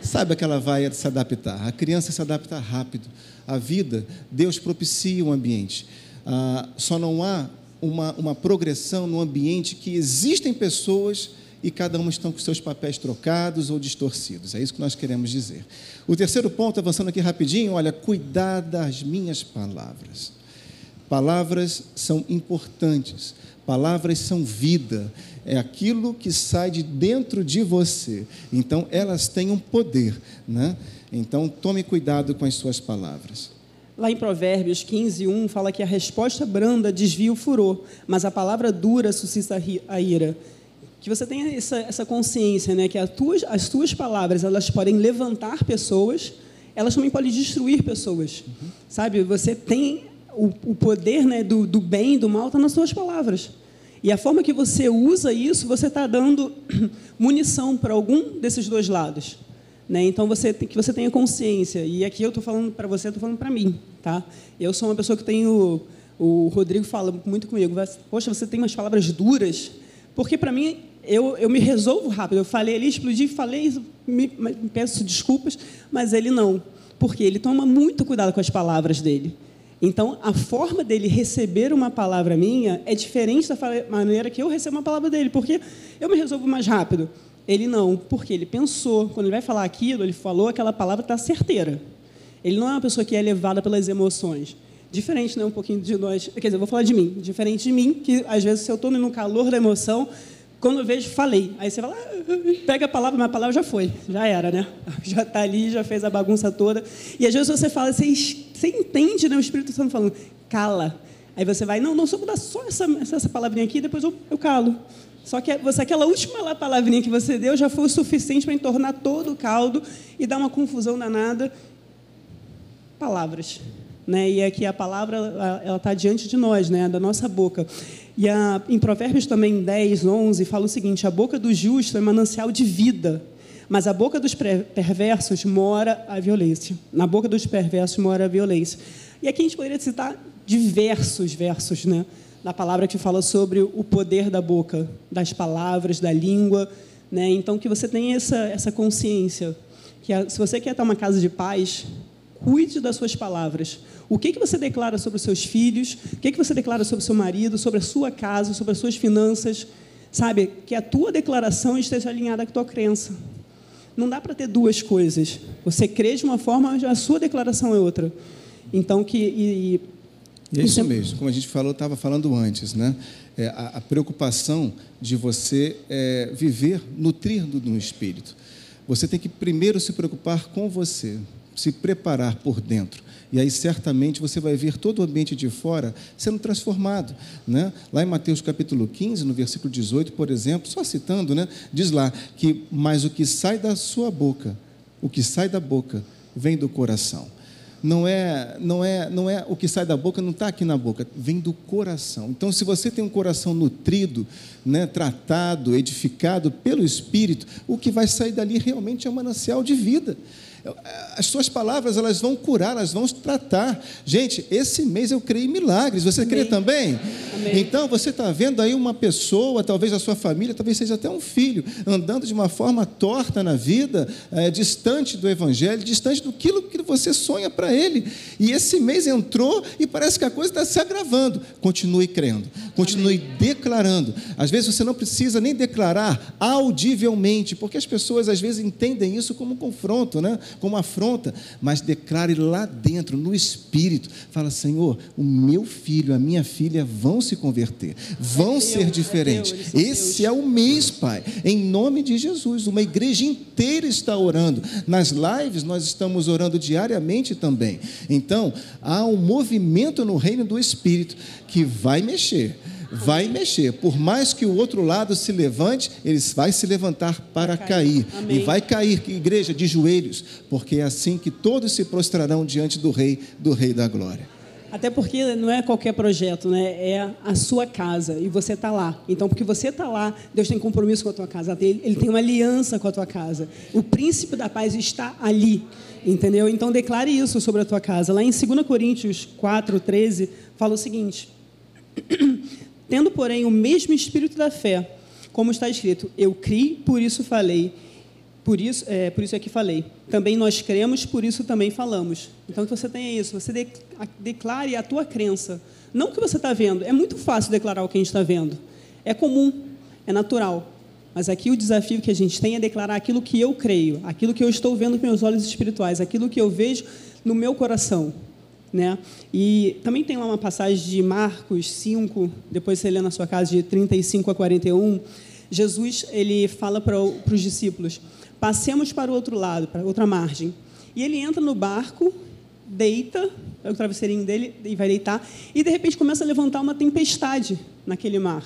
Sabe que ela vai se adaptar. A criança se adapta rápido. A vida, Deus propicia o ambiente. Ah, só não há uma, uma progressão no ambiente que existem pessoas e cada uma estão com seus papéis trocados ou distorcidos. É isso que nós queremos dizer. O terceiro ponto, avançando aqui rapidinho, olha, cuidar das minhas palavras. Palavras são importantes, palavras são vida, é aquilo que sai de dentro de você. Então, elas têm um poder, né? Então, tome cuidado com as suas palavras. Lá em Provérbios 15, 1, fala que a resposta branda desvia o furor, mas a palavra dura suscita a ira. Que você tenha essa, essa consciência, né, que tuas, as tuas palavras elas podem levantar pessoas elas também podem destruir pessoas. Uhum. Sabe? Você tem o, o poder né, do, do bem e do mal está nas suas palavras. E a forma que você usa isso, você está dando munição para algum desses dois lados. Né? Então, você que você tenha consciência. E aqui eu estou falando para você, estou falando para mim. Tá? Eu sou uma pessoa que tenho... O Rodrigo fala muito comigo. Poxa, você tem umas palavras duras. Porque, para mim, eu, eu me resolvo rápido. Eu falei ali, explodi, falei, me, me peço desculpas, mas ele não. Porque ele toma muito cuidado com as palavras dele. Então, a forma dele receber uma palavra minha é diferente da maneira que eu recebo uma palavra dele, porque eu me resolvo mais rápido. Ele não, porque ele pensou. Quando ele vai falar aquilo, ele falou aquela palavra está certeira. Ele não é uma pessoa que é levada pelas emoções. Diferente, né, um pouquinho de nós. Quer dizer, eu vou falar de mim. Diferente de mim, que às vezes, se eu estou no calor da emoção, quando eu vejo, falei. Aí você fala, ah, pega a palavra, mas a palavra já foi, já era, né? Já está ali, já fez a bagunça toda. E às vezes você fala, você, você entende, né? O Espírito Santo falando, cala. Aí você vai, não, não, só vou dar só essa, essa palavrinha aqui, depois eu, eu calo. Só que você, aquela última palavrinha que você deu já foi o suficiente para entornar todo o caldo e dar uma confusão danada. Palavras. Né? E aqui a palavra ela está diante de nós, né? da nossa boca. E a, em Provérbios também 10, 11, fala o seguinte: a boca do justo é manancial de vida, mas a boca dos perversos mora a violência. Na boca dos perversos mora a violência. E aqui a gente poderia citar diversos versos, né? Da palavra que fala sobre o poder da boca, das palavras, da língua, né? Então que você tenha essa essa consciência que a, se você quer estar uma casa de paz, cuide das suas palavras. O que, que você declara sobre os seus filhos? O que, que você declara sobre o seu marido, sobre a sua casa, sobre as suas finanças? Sabe? Que a tua declaração esteja alinhada com a tua crença. Não dá para ter duas coisas. Você crê de uma forma, a sua declaração é outra. Então, que. E, e é isso mesmo, como a gente falou, estava falando antes, né? É, a, a, preocupação de você é, viver nutrido no espírito. Você tem que primeiro se preocupar com você se preparar por dentro. E aí certamente você vai ver todo o ambiente de fora sendo transformado. Né? Lá em Mateus capítulo 15, no versículo 18, por exemplo, só citando, né? diz lá que, mas o que sai da sua boca, o que sai da boca, vem do coração. Não é, não é, não é o que sai da boca, não está aqui na boca, vem do coração. Então, se você tem um coração nutrido, né, tratado, edificado pelo Espírito, o que vai sair dali realmente é um manancial de vida as suas palavras elas vão curar, elas vão tratar. Gente, esse mês eu creio em milagres. Você Amém. crê também? Amém. Então você está vendo aí uma pessoa, talvez a sua família, talvez seja até um filho, andando de uma forma torta na vida, é, distante do Evangelho, distante do que você sonha para ele. E esse mês entrou e parece que a coisa está se agravando. Continue crendo, continue Amém. declarando. Às vezes você não precisa nem declarar audivelmente, porque as pessoas às vezes entendem isso como um confronto, né? Como afronta, mas declare lá dentro, no espírito. Fala, Senhor, o meu filho, a minha filha vão se converter, vão é ser diferentes. É Esse é o mês, Pai, em nome de Jesus. Uma igreja inteira está orando. Nas lives nós estamos orando diariamente também. Então, há um movimento no reino do Espírito que vai mexer vai mexer. Por mais que o outro lado se levante, ele vai se levantar para cair. cair. E vai cair, igreja, de joelhos, porque é assim que todos se prostrarão diante do Rei, do Rei da Glória. Até porque não é qualquer projeto, né? É a sua casa e você está lá. Então, porque você está lá, Deus tem compromisso com a tua casa. Ele tem uma aliança com a tua casa. O príncipe da paz está ali, entendeu? Então, declare isso sobre a tua casa. Lá em 2 Coríntios 4, 13, fala o seguinte: Tendo, porém, o mesmo espírito da fé, como está escrito, eu criei, por isso falei. Por isso, é, por isso é que falei. Também nós cremos, por isso também falamos. Então, que você tenha isso, você declare a tua crença. Não o que você está vendo. É muito fácil declarar o que a gente está vendo. É comum, é natural. Mas aqui o desafio que a gente tem é declarar aquilo que eu creio, aquilo que eu estou vendo com meus olhos espirituais, aquilo que eu vejo no meu coração. Né? E também tem lá uma passagem de Marcos 5, depois você lê na sua casa, de 35 a 41. Jesus ele fala para os discípulos: passemos para o outro lado, para outra margem. E ele entra no barco, deita, é o travesseirinho dele, e vai deitar, e de repente começa a levantar uma tempestade naquele mar.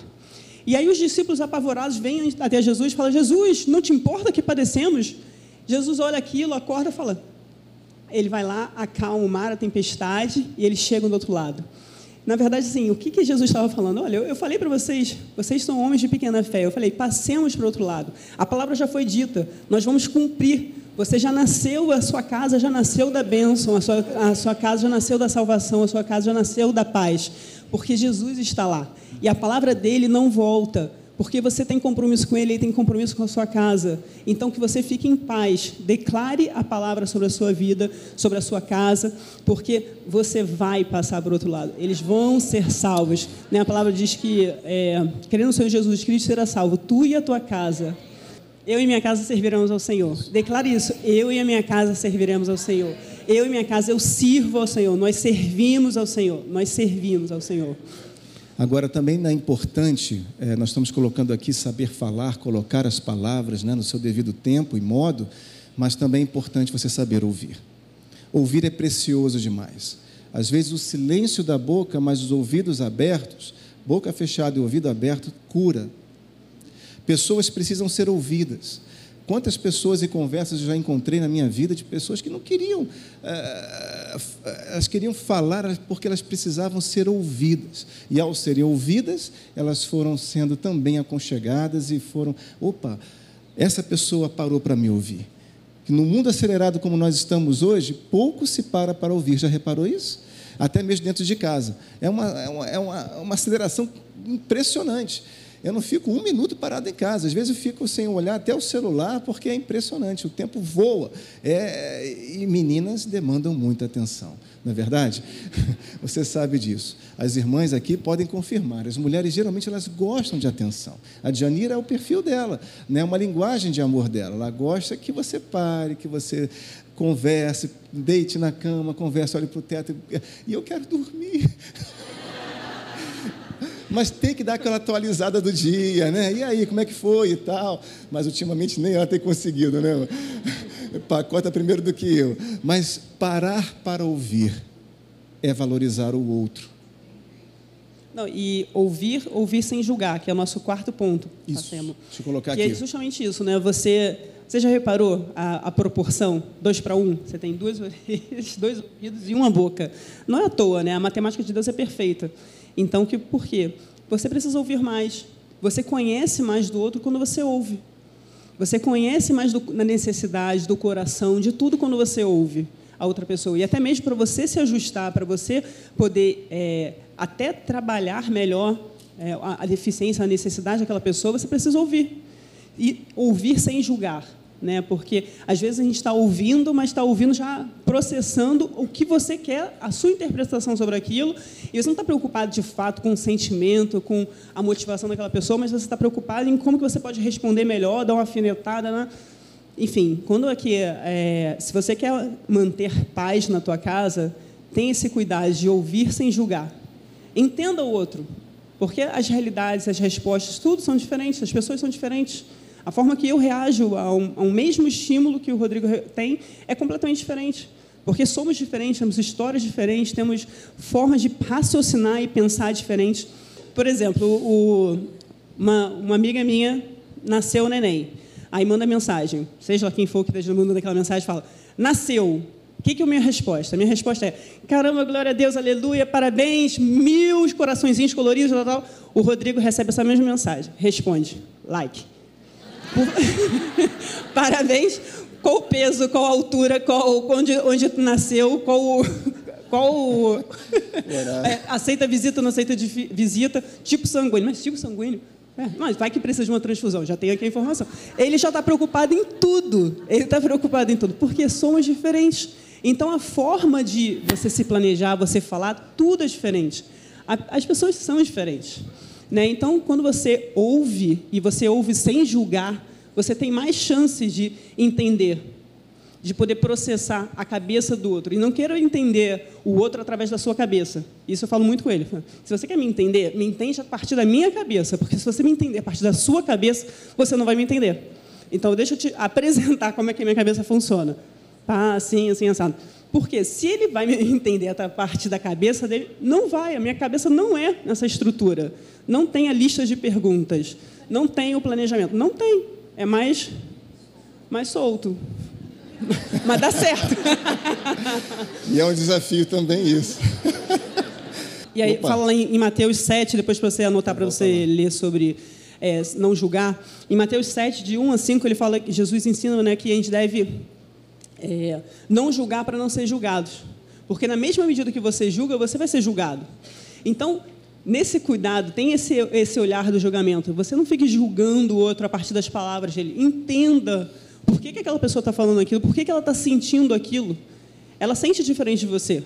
E aí os discípulos apavorados vêm até Jesus e falam: Jesus, não te importa que padecemos? Jesus olha aquilo, acorda e fala: ele vai lá, acalma o mar, a tempestade, e eles chegam do outro lado. Na verdade, assim, o que, que Jesus estava falando? Olha, eu, eu falei para vocês, vocês são homens de pequena fé. Eu falei, passemos para o outro lado. A palavra já foi dita, nós vamos cumprir. Você já nasceu, a sua casa já nasceu da bênção, a sua, a sua casa já nasceu da salvação, a sua casa já nasceu da paz, porque Jesus está lá. E a palavra dele não volta porque você tem compromisso com Ele e tem compromisso com a sua casa. Então, que você fique em paz, declare a palavra sobre a sua vida, sobre a sua casa, porque você vai passar para o outro lado. Eles vão ser salvos. Né? A palavra diz que, é, querendo o Senhor Jesus Cristo, será salvo, tu e a tua casa. Eu e minha casa serviremos ao Senhor. Declare isso. Eu e a minha casa serviremos ao Senhor. Eu e minha casa, eu sirvo ao Senhor. Nós servimos ao Senhor. Nós servimos ao Senhor. Agora, também é importante, é, nós estamos colocando aqui saber falar, colocar as palavras né, no seu devido tempo e modo, mas também é importante você saber ouvir. Ouvir é precioso demais. Às vezes, o silêncio da boca, mas os ouvidos abertos, boca fechada e ouvido aberto, cura. Pessoas precisam ser ouvidas. Quantas pessoas e conversas eu já encontrei na minha vida de pessoas que não queriam, eh, elas queriam falar porque elas precisavam ser ouvidas. E ao serem ouvidas, elas foram sendo também aconchegadas e foram, opa, essa pessoa parou para me ouvir. No mundo acelerado como nós estamos hoje, pouco se para para ouvir. Já reparou isso? Até mesmo dentro de casa. É uma, é uma, é uma, uma aceleração impressionante. Eu não fico um minuto parado em casa. Às vezes eu fico sem olhar até o celular, porque é impressionante, o tempo voa. É, e meninas demandam muita atenção, não é verdade? Você sabe disso. As irmãs aqui podem confirmar. As mulheres geralmente elas gostam de atenção. A Janira é o perfil dela, né? é uma linguagem de amor dela. Ela gosta que você pare, que você converse, deite na cama, converse, olhe para o teto. E eu quero dormir. mas tem que dar aquela atualizada do dia, né? E aí, como é que foi e tal? Mas ultimamente nem ela tem conseguido, né? Pacota primeiro do que eu. Mas parar para ouvir é valorizar o outro. Não, e ouvir, ouvir sem julgar, que é o nosso quarto ponto. Isso. Tá, Deixa eu colocar que aqui. é justamente isso, né? Você, você já reparou a, a proporção? Dois para um? Você tem duas orelhas, dois ouvidos e uma boca. Não é à toa, né? A matemática de Deus é perfeita. Então, que, por quê? Você precisa ouvir mais. Você conhece mais do outro quando você ouve. Você conhece mais do, da necessidade, do coração, de tudo quando você ouve a outra pessoa. E até mesmo para você se ajustar, para você poder é, até trabalhar melhor é, a, a deficiência, a necessidade daquela pessoa, você precisa ouvir. E ouvir sem julgar né? Porque às vezes a gente está ouvindo, mas está ouvindo já processando o que você quer, a sua interpretação sobre aquilo, e você não está preocupado de fato com o sentimento, com a motivação daquela pessoa, mas você está preocupado em como que você pode responder melhor, dar uma afinetada, né? Enfim, quando aqui, é, se você quer manter paz na tua casa, tenha esse cuidado de ouvir sem julgar. Entenda o outro, porque as realidades, as respostas, tudo são diferentes, as pessoas são diferentes. A forma que eu reajo a um, a um mesmo estímulo que o Rodrigo tem é completamente diferente. Porque somos diferentes, temos histórias diferentes, temos formas de raciocinar e pensar diferentes. Por exemplo, o, uma, uma, amiga minha nasceu neném. Aí manda mensagem, seja lá quem for que esteja mandando aquela mensagem, fala: Nasceu. O que, que é a minha resposta? A minha resposta é: caramba, glória a Deus, aleluia, parabéns, mil coraçõezinhos coloridos, tal, tal. O Rodrigo recebe essa mesma mensagem, responde: like. Parabéns. Qual o peso, qual a altura, qual, onde, onde nasceu, qual qual é, aceita visita, não aceita visita, tipo sanguíneo, mas tipo sanguíneo. É, mas vai que precisa de uma transfusão, já tem aqui a informação. Ele já está preocupado em tudo. Ele está preocupado em tudo, porque somos diferentes. Então a forma de você se planejar, você falar, tudo é diferente. As pessoas são diferentes. Né? Então, quando você ouve, e você ouve sem julgar, você tem mais chances de entender, de poder processar a cabeça do outro. E não quero entender o outro através da sua cabeça. Isso eu falo muito com ele. Se você quer me entender, me entende a partir da minha cabeça, porque se você me entender a partir da sua cabeça, você não vai me entender. Então, deixa eu te apresentar como é que a minha cabeça funciona. Ah, assim, assim, assado. Porque se ele vai me entender a parte da cabeça dele, não vai. A minha cabeça não é nessa estrutura. Não tem a lista de perguntas. Não tem o planejamento. Não tem. É mais, mais solto. Mas dá certo. e é um desafio também isso. E aí, Opa. fala em, em Mateus 7, depois para você anotar, para você ler sobre é, não julgar. Em Mateus 7, de 1 a 5, ele fala que Jesus ensina né, que a gente deve é, não julgar para não ser julgados. Porque na mesma medida que você julga, você vai ser julgado. Então, nesse cuidado, tem esse, esse olhar do julgamento. Você não fique julgando o outro a partir das palavras dele. Entenda por que, que aquela pessoa está falando aquilo, por que, que ela está sentindo aquilo. Ela sente diferente de você.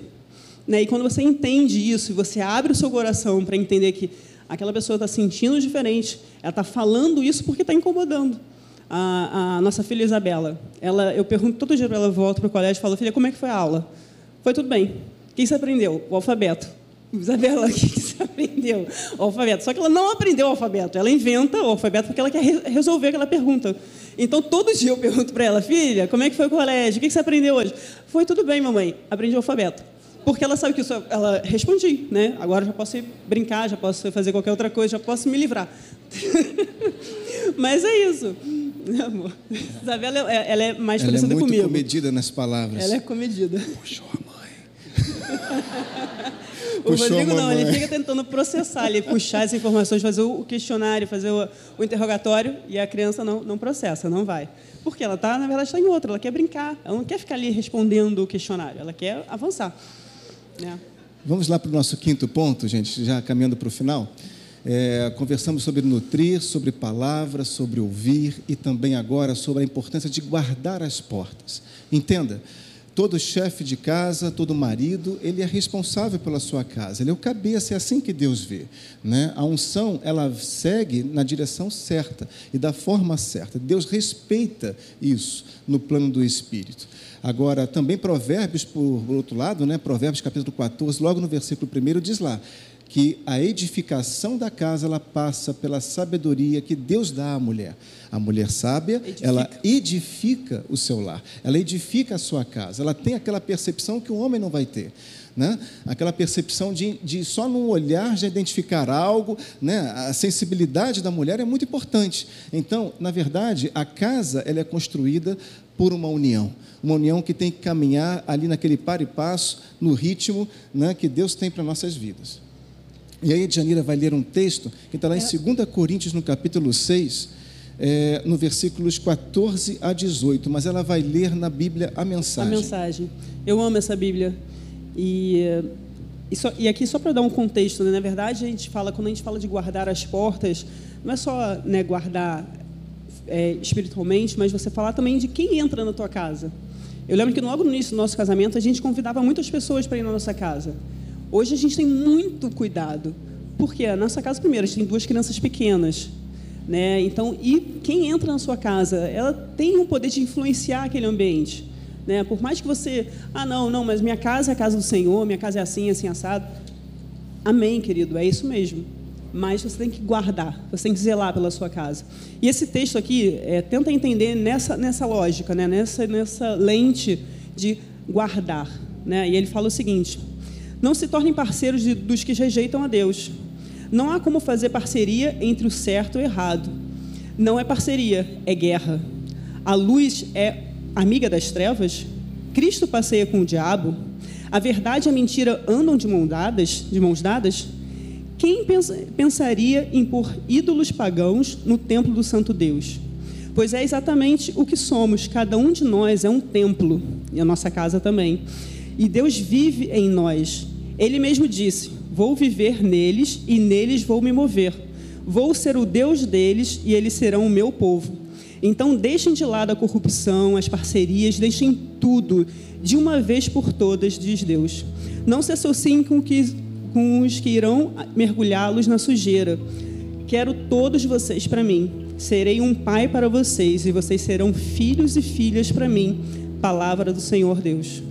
Né? E quando você entende isso, e você abre o seu coração para entender que aquela pessoa está sentindo diferente, ela está falando isso porque está incomodando. A, a, nossa filha Isabela, ela, eu pergunto todo dia para ela, volta para o colégio e falo, filha, como é que foi a aula? Foi tudo bem. O que você aprendeu? O alfabeto. Isabela, o que você aprendeu? O alfabeto. Só que ela não aprendeu o alfabeto. Ela inventa o alfabeto porque ela quer resolver aquela pergunta. Então, todo dia eu pergunto para ela, filha, como é que foi o colégio? O que você aprendeu hoje? Foi tudo bem, mamãe. Aprendi o alfabeto. Porque ela sabe que isso, ela respondi, né? Agora já posso brincar, já posso fazer qualquer outra coisa, já posso me livrar. Mas é isso. Amor. Isabela, é, ela é mais ela é parecida comigo. Ela é muito comedida nas palavras. Ela é comedida. Puxou a mãe. o Rodrigo não, ele fica tentando processar, ele puxar as informações, fazer o questionário, fazer o, o interrogatório, e a criança não, não processa, não vai. Porque ela está, na verdade, está em outra, ela quer brincar, ela não quer ficar ali respondendo o questionário, ela quer avançar. Né? Vamos lá para o nosso quinto ponto, gente, já caminhando para o final. É, conversamos sobre nutrir, sobre palavras, sobre ouvir e também agora sobre a importância de guardar as portas. Entenda, todo chefe de casa, todo marido, ele é responsável pela sua casa, ele é o cabeça, é assim que Deus vê. Né? A unção, ela segue na direção certa e da forma certa. Deus respeita isso no plano do Espírito. Agora, também Provérbios, por outro lado, né? Provérbios capítulo 14, logo no versículo 1, diz lá: que a edificação da casa ela passa pela sabedoria que Deus dá à mulher. A mulher sábia, edifica. ela edifica o seu lar, ela edifica a sua casa, ela tem aquela percepção que o homem não vai ter. Né? Aquela percepção de, de só num olhar já identificar algo, né? a sensibilidade da mulher é muito importante. Então, na verdade, a casa ela é construída por uma união, uma união que tem que caminhar ali naquele par e passo, no ritmo né, que Deus tem para nossas vidas. E aí a Janira vai ler um texto que está lá em 2 é. Coríntios, no capítulo 6, é, no versículos 14 a 18, mas ela vai ler na Bíblia a mensagem. A mensagem. Eu amo essa Bíblia. E, e, só, e aqui, só para dar um contexto, né? na verdade, a gente fala, quando a gente fala de guardar as portas, não é só né, guardar é, espiritualmente, mas você falar também de quem entra na tua casa. Eu lembro que logo no início do nosso casamento, a gente convidava muitas pessoas para ir na nossa casa. Hoje a gente tem muito cuidado, porque a nossa casa, primeiro, a gente tem duas crianças pequenas. Né? Então, e quem entra na sua casa, ela tem um poder de influenciar aquele ambiente. Né? Por mais que você, ah, não, não, mas minha casa é a casa do Senhor, minha casa é assim, assim, assado. Amém, querido, é isso mesmo. Mas você tem que guardar, você tem que zelar pela sua casa. E esse texto aqui é, tenta entender nessa, nessa lógica, né? nessa, nessa lente de guardar. Né? E ele fala o seguinte: não se tornem parceiros de, dos que rejeitam a Deus. Não há como fazer parceria entre o certo e o errado. Não é parceria, é guerra. A luz é amiga das trevas? Cristo passeia com o diabo? A verdade e a mentira andam de mãos dadas? De mãos dadas? Quem pensaria em pôr ídolos pagãos no templo do Santo Deus? Pois é exatamente o que somos, cada um de nós é um templo, e a nossa casa também. E Deus vive em nós. Ele mesmo disse: Vou viver neles e neles vou me mover. Vou ser o Deus deles e eles serão o meu povo. Então, deixem de lado a corrupção, as parcerias, deixem tudo, de uma vez por todas, diz Deus. Não se associem com, que, com os que irão mergulhá-los na sujeira. Quero todos vocês para mim. Serei um pai para vocês e vocês serão filhos e filhas para mim. Palavra do Senhor Deus.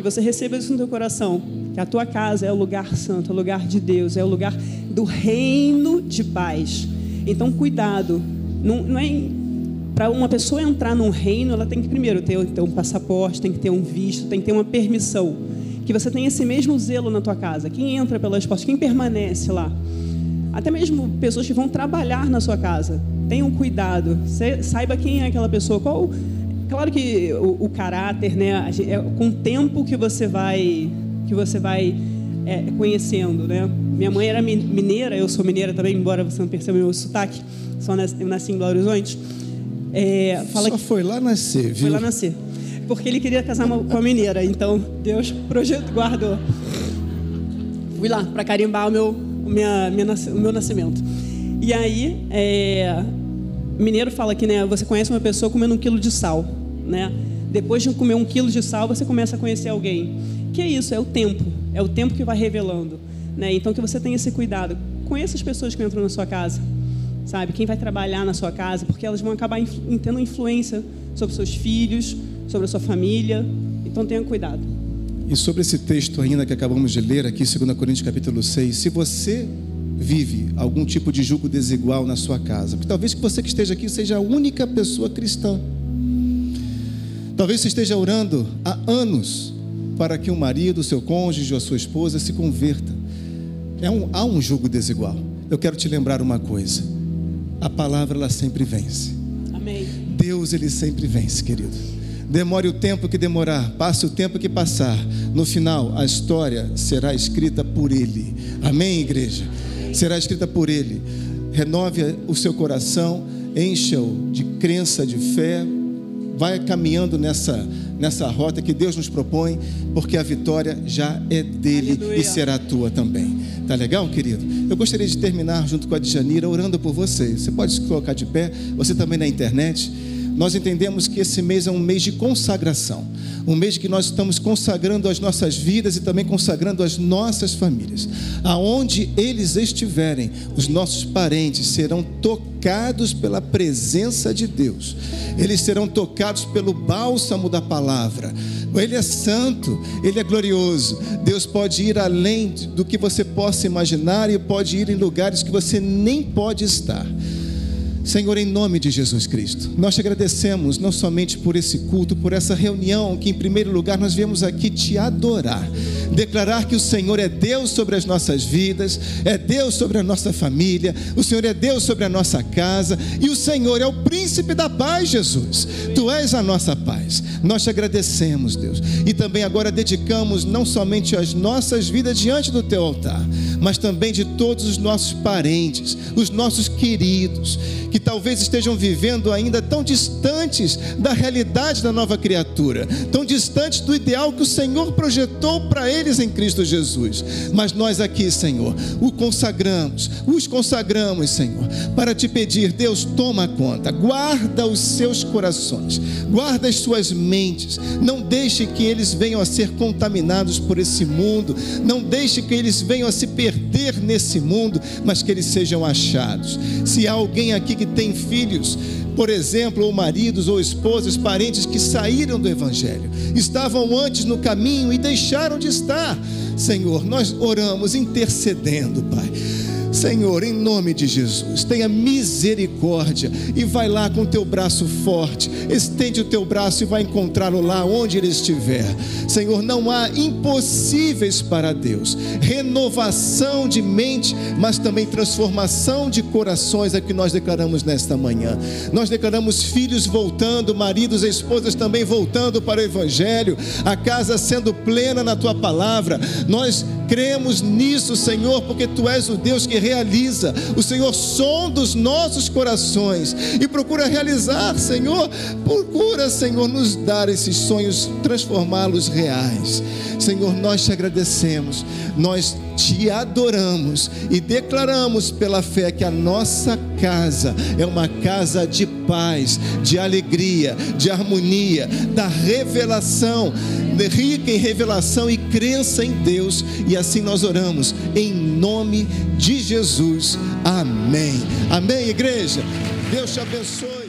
Que você receba isso no teu coração que a tua casa é o lugar santo, é o lugar de Deus, é o lugar do reino de paz. Então, cuidado. Não, não é para uma pessoa entrar num reino, ela tem que primeiro ter, ter um passaporte, tem que ter um visto, tem que ter uma permissão. Que você tenha esse mesmo zelo na tua casa. Quem entra pelas portas, quem permanece lá. Até mesmo pessoas que vão trabalhar na sua casa. Tenham cuidado. Saiba quem é aquela pessoa, qual claro que o, o caráter, né, é com o tempo que você vai que você vai é, conhecendo, né? Minha mãe era mineira, eu sou mineira também, embora você não perceba meu sotaque, só nasci, eu nasci em Belo Horizonte. É, fala só que, foi lá nascer, viu? Foi lá nascer. Porque ele queria casar com a mineira, então Deus projeto guardou. Fui lá para carimbar o meu, minha, minha, o meu nascimento. E aí, é, mineiro fala que né, você conhece uma pessoa comendo um quilo de sal, né? Depois de comer um quilo de sal, você começa a conhecer alguém. Que é isso? É o tempo. É o tempo que vai revelando. Né? Então, que você tenha esse cuidado. Conheça as pessoas que entram na sua casa. Sabe? Quem vai trabalhar na sua casa, porque elas vão acabar tendo influência sobre seus filhos, sobre a sua família. Então, tenha cuidado. E sobre esse texto ainda que acabamos de ler aqui, 2 Coríntios capítulo 6, se você vive algum tipo de julgo desigual na sua casa, porque talvez você que esteja aqui seja a única pessoa cristã. Talvez você esteja orando há anos para que o marido, o seu cônjuge ou a sua esposa se converta. É um, há um jugo desigual. Eu quero te lembrar uma coisa: a palavra ela sempre vence. Amém. Deus ele sempre vence, querido. Demore o tempo que demorar, passe o tempo que passar. No final, a história será escrita por Ele. Amém, igreja? Será escrita por Ele. Renove o seu coração, encha-o de crença, de fé. Vai caminhando nessa nessa rota que Deus nos propõe, porque a vitória já é dele Aleluia. e será tua também. Tá legal, querido? Eu gostaria de terminar junto com a Djanira orando por você. Você pode se colocar de pé, você também na internet. Nós entendemos que esse mês é um mês de consagração um mês que nós estamos consagrando as nossas vidas e também consagrando as nossas famílias. Aonde eles estiverem, os nossos parentes serão tocados pela presença de Deus. Eles serão tocados pelo bálsamo da palavra. Ele é santo, ele é glorioso. Deus pode ir além do que você possa imaginar e pode ir em lugares que você nem pode estar. Senhor, em nome de Jesus Cristo, nós te agradecemos não somente por esse culto, por essa reunião, que em primeiro lugar nós viemos aqui te adorar, declarar que o Senhor é Deus sobre as nossas vidas, é Deus sobre a nossa família, o Senhor é Deus sobre a nossa casa e o Senhor é o príncipe da paz, Jesus. Tu és a nossa paz. Nós te agradecemos, Deus, e também agora dedicamos não somente as nossas vidas diante do teu altar, mas também de todos os nossos parentes, os nossos queridos que talvez estejam vivendo ainda tão distantes da realidade da nova criatura, tão distantes do ideal que o Senhor projetou para eles em Cristo Jesus. Mas nós aqui, Senhor, o consagramos, os consagramos, Senhor, para te pedir, Deus, toma conta, guarda os seus corações, guarda as suas mentes, não deixe que eles venham a ser contaminados por esse mundo, não deixe que eles venham a se perder nesse mundo, mas que eles sejam achados. Se há alguém aqui que tem filhos, por exemplo, ou maridos ou esposas, parentes que saíram do Evangelho, estavam antes no caminho e deixaram de estar. Senhor, nós oramos intercedendo, Pai Senhor, em nome de Jesus, tenha misericórdia e vai lá com o teu braço forte, estende o teu braço e vai encontrá-lo lá onde ele estiver. Senhor, não há impossíveis para Deus. Renovação de mente, mas também transformação de corações é que nós declaramos nesta manhã. Nós declaramos filhos voltando, maridos e esposas também voltando para o evangelho, a casa sendo plena na tua palavra. Nós cremos nisso, Senhor, porque tu és o Deus que realiza. O Senhor sonda os nossos corações e procura realizar, Senhor. Procura, Senhor, nos dar esses sonhos, transformá-los reais. Senhor, nós te agradecemos, nós te adoramos e declaramos pela fé que a nossa casa é uma casa de paz, de alegria, de harmonia, da revelação, rica em revelação e crença em Deus. E assim nós oramos, em nome de Jesus. Amém. Amém, igreja. Deus te abençoe.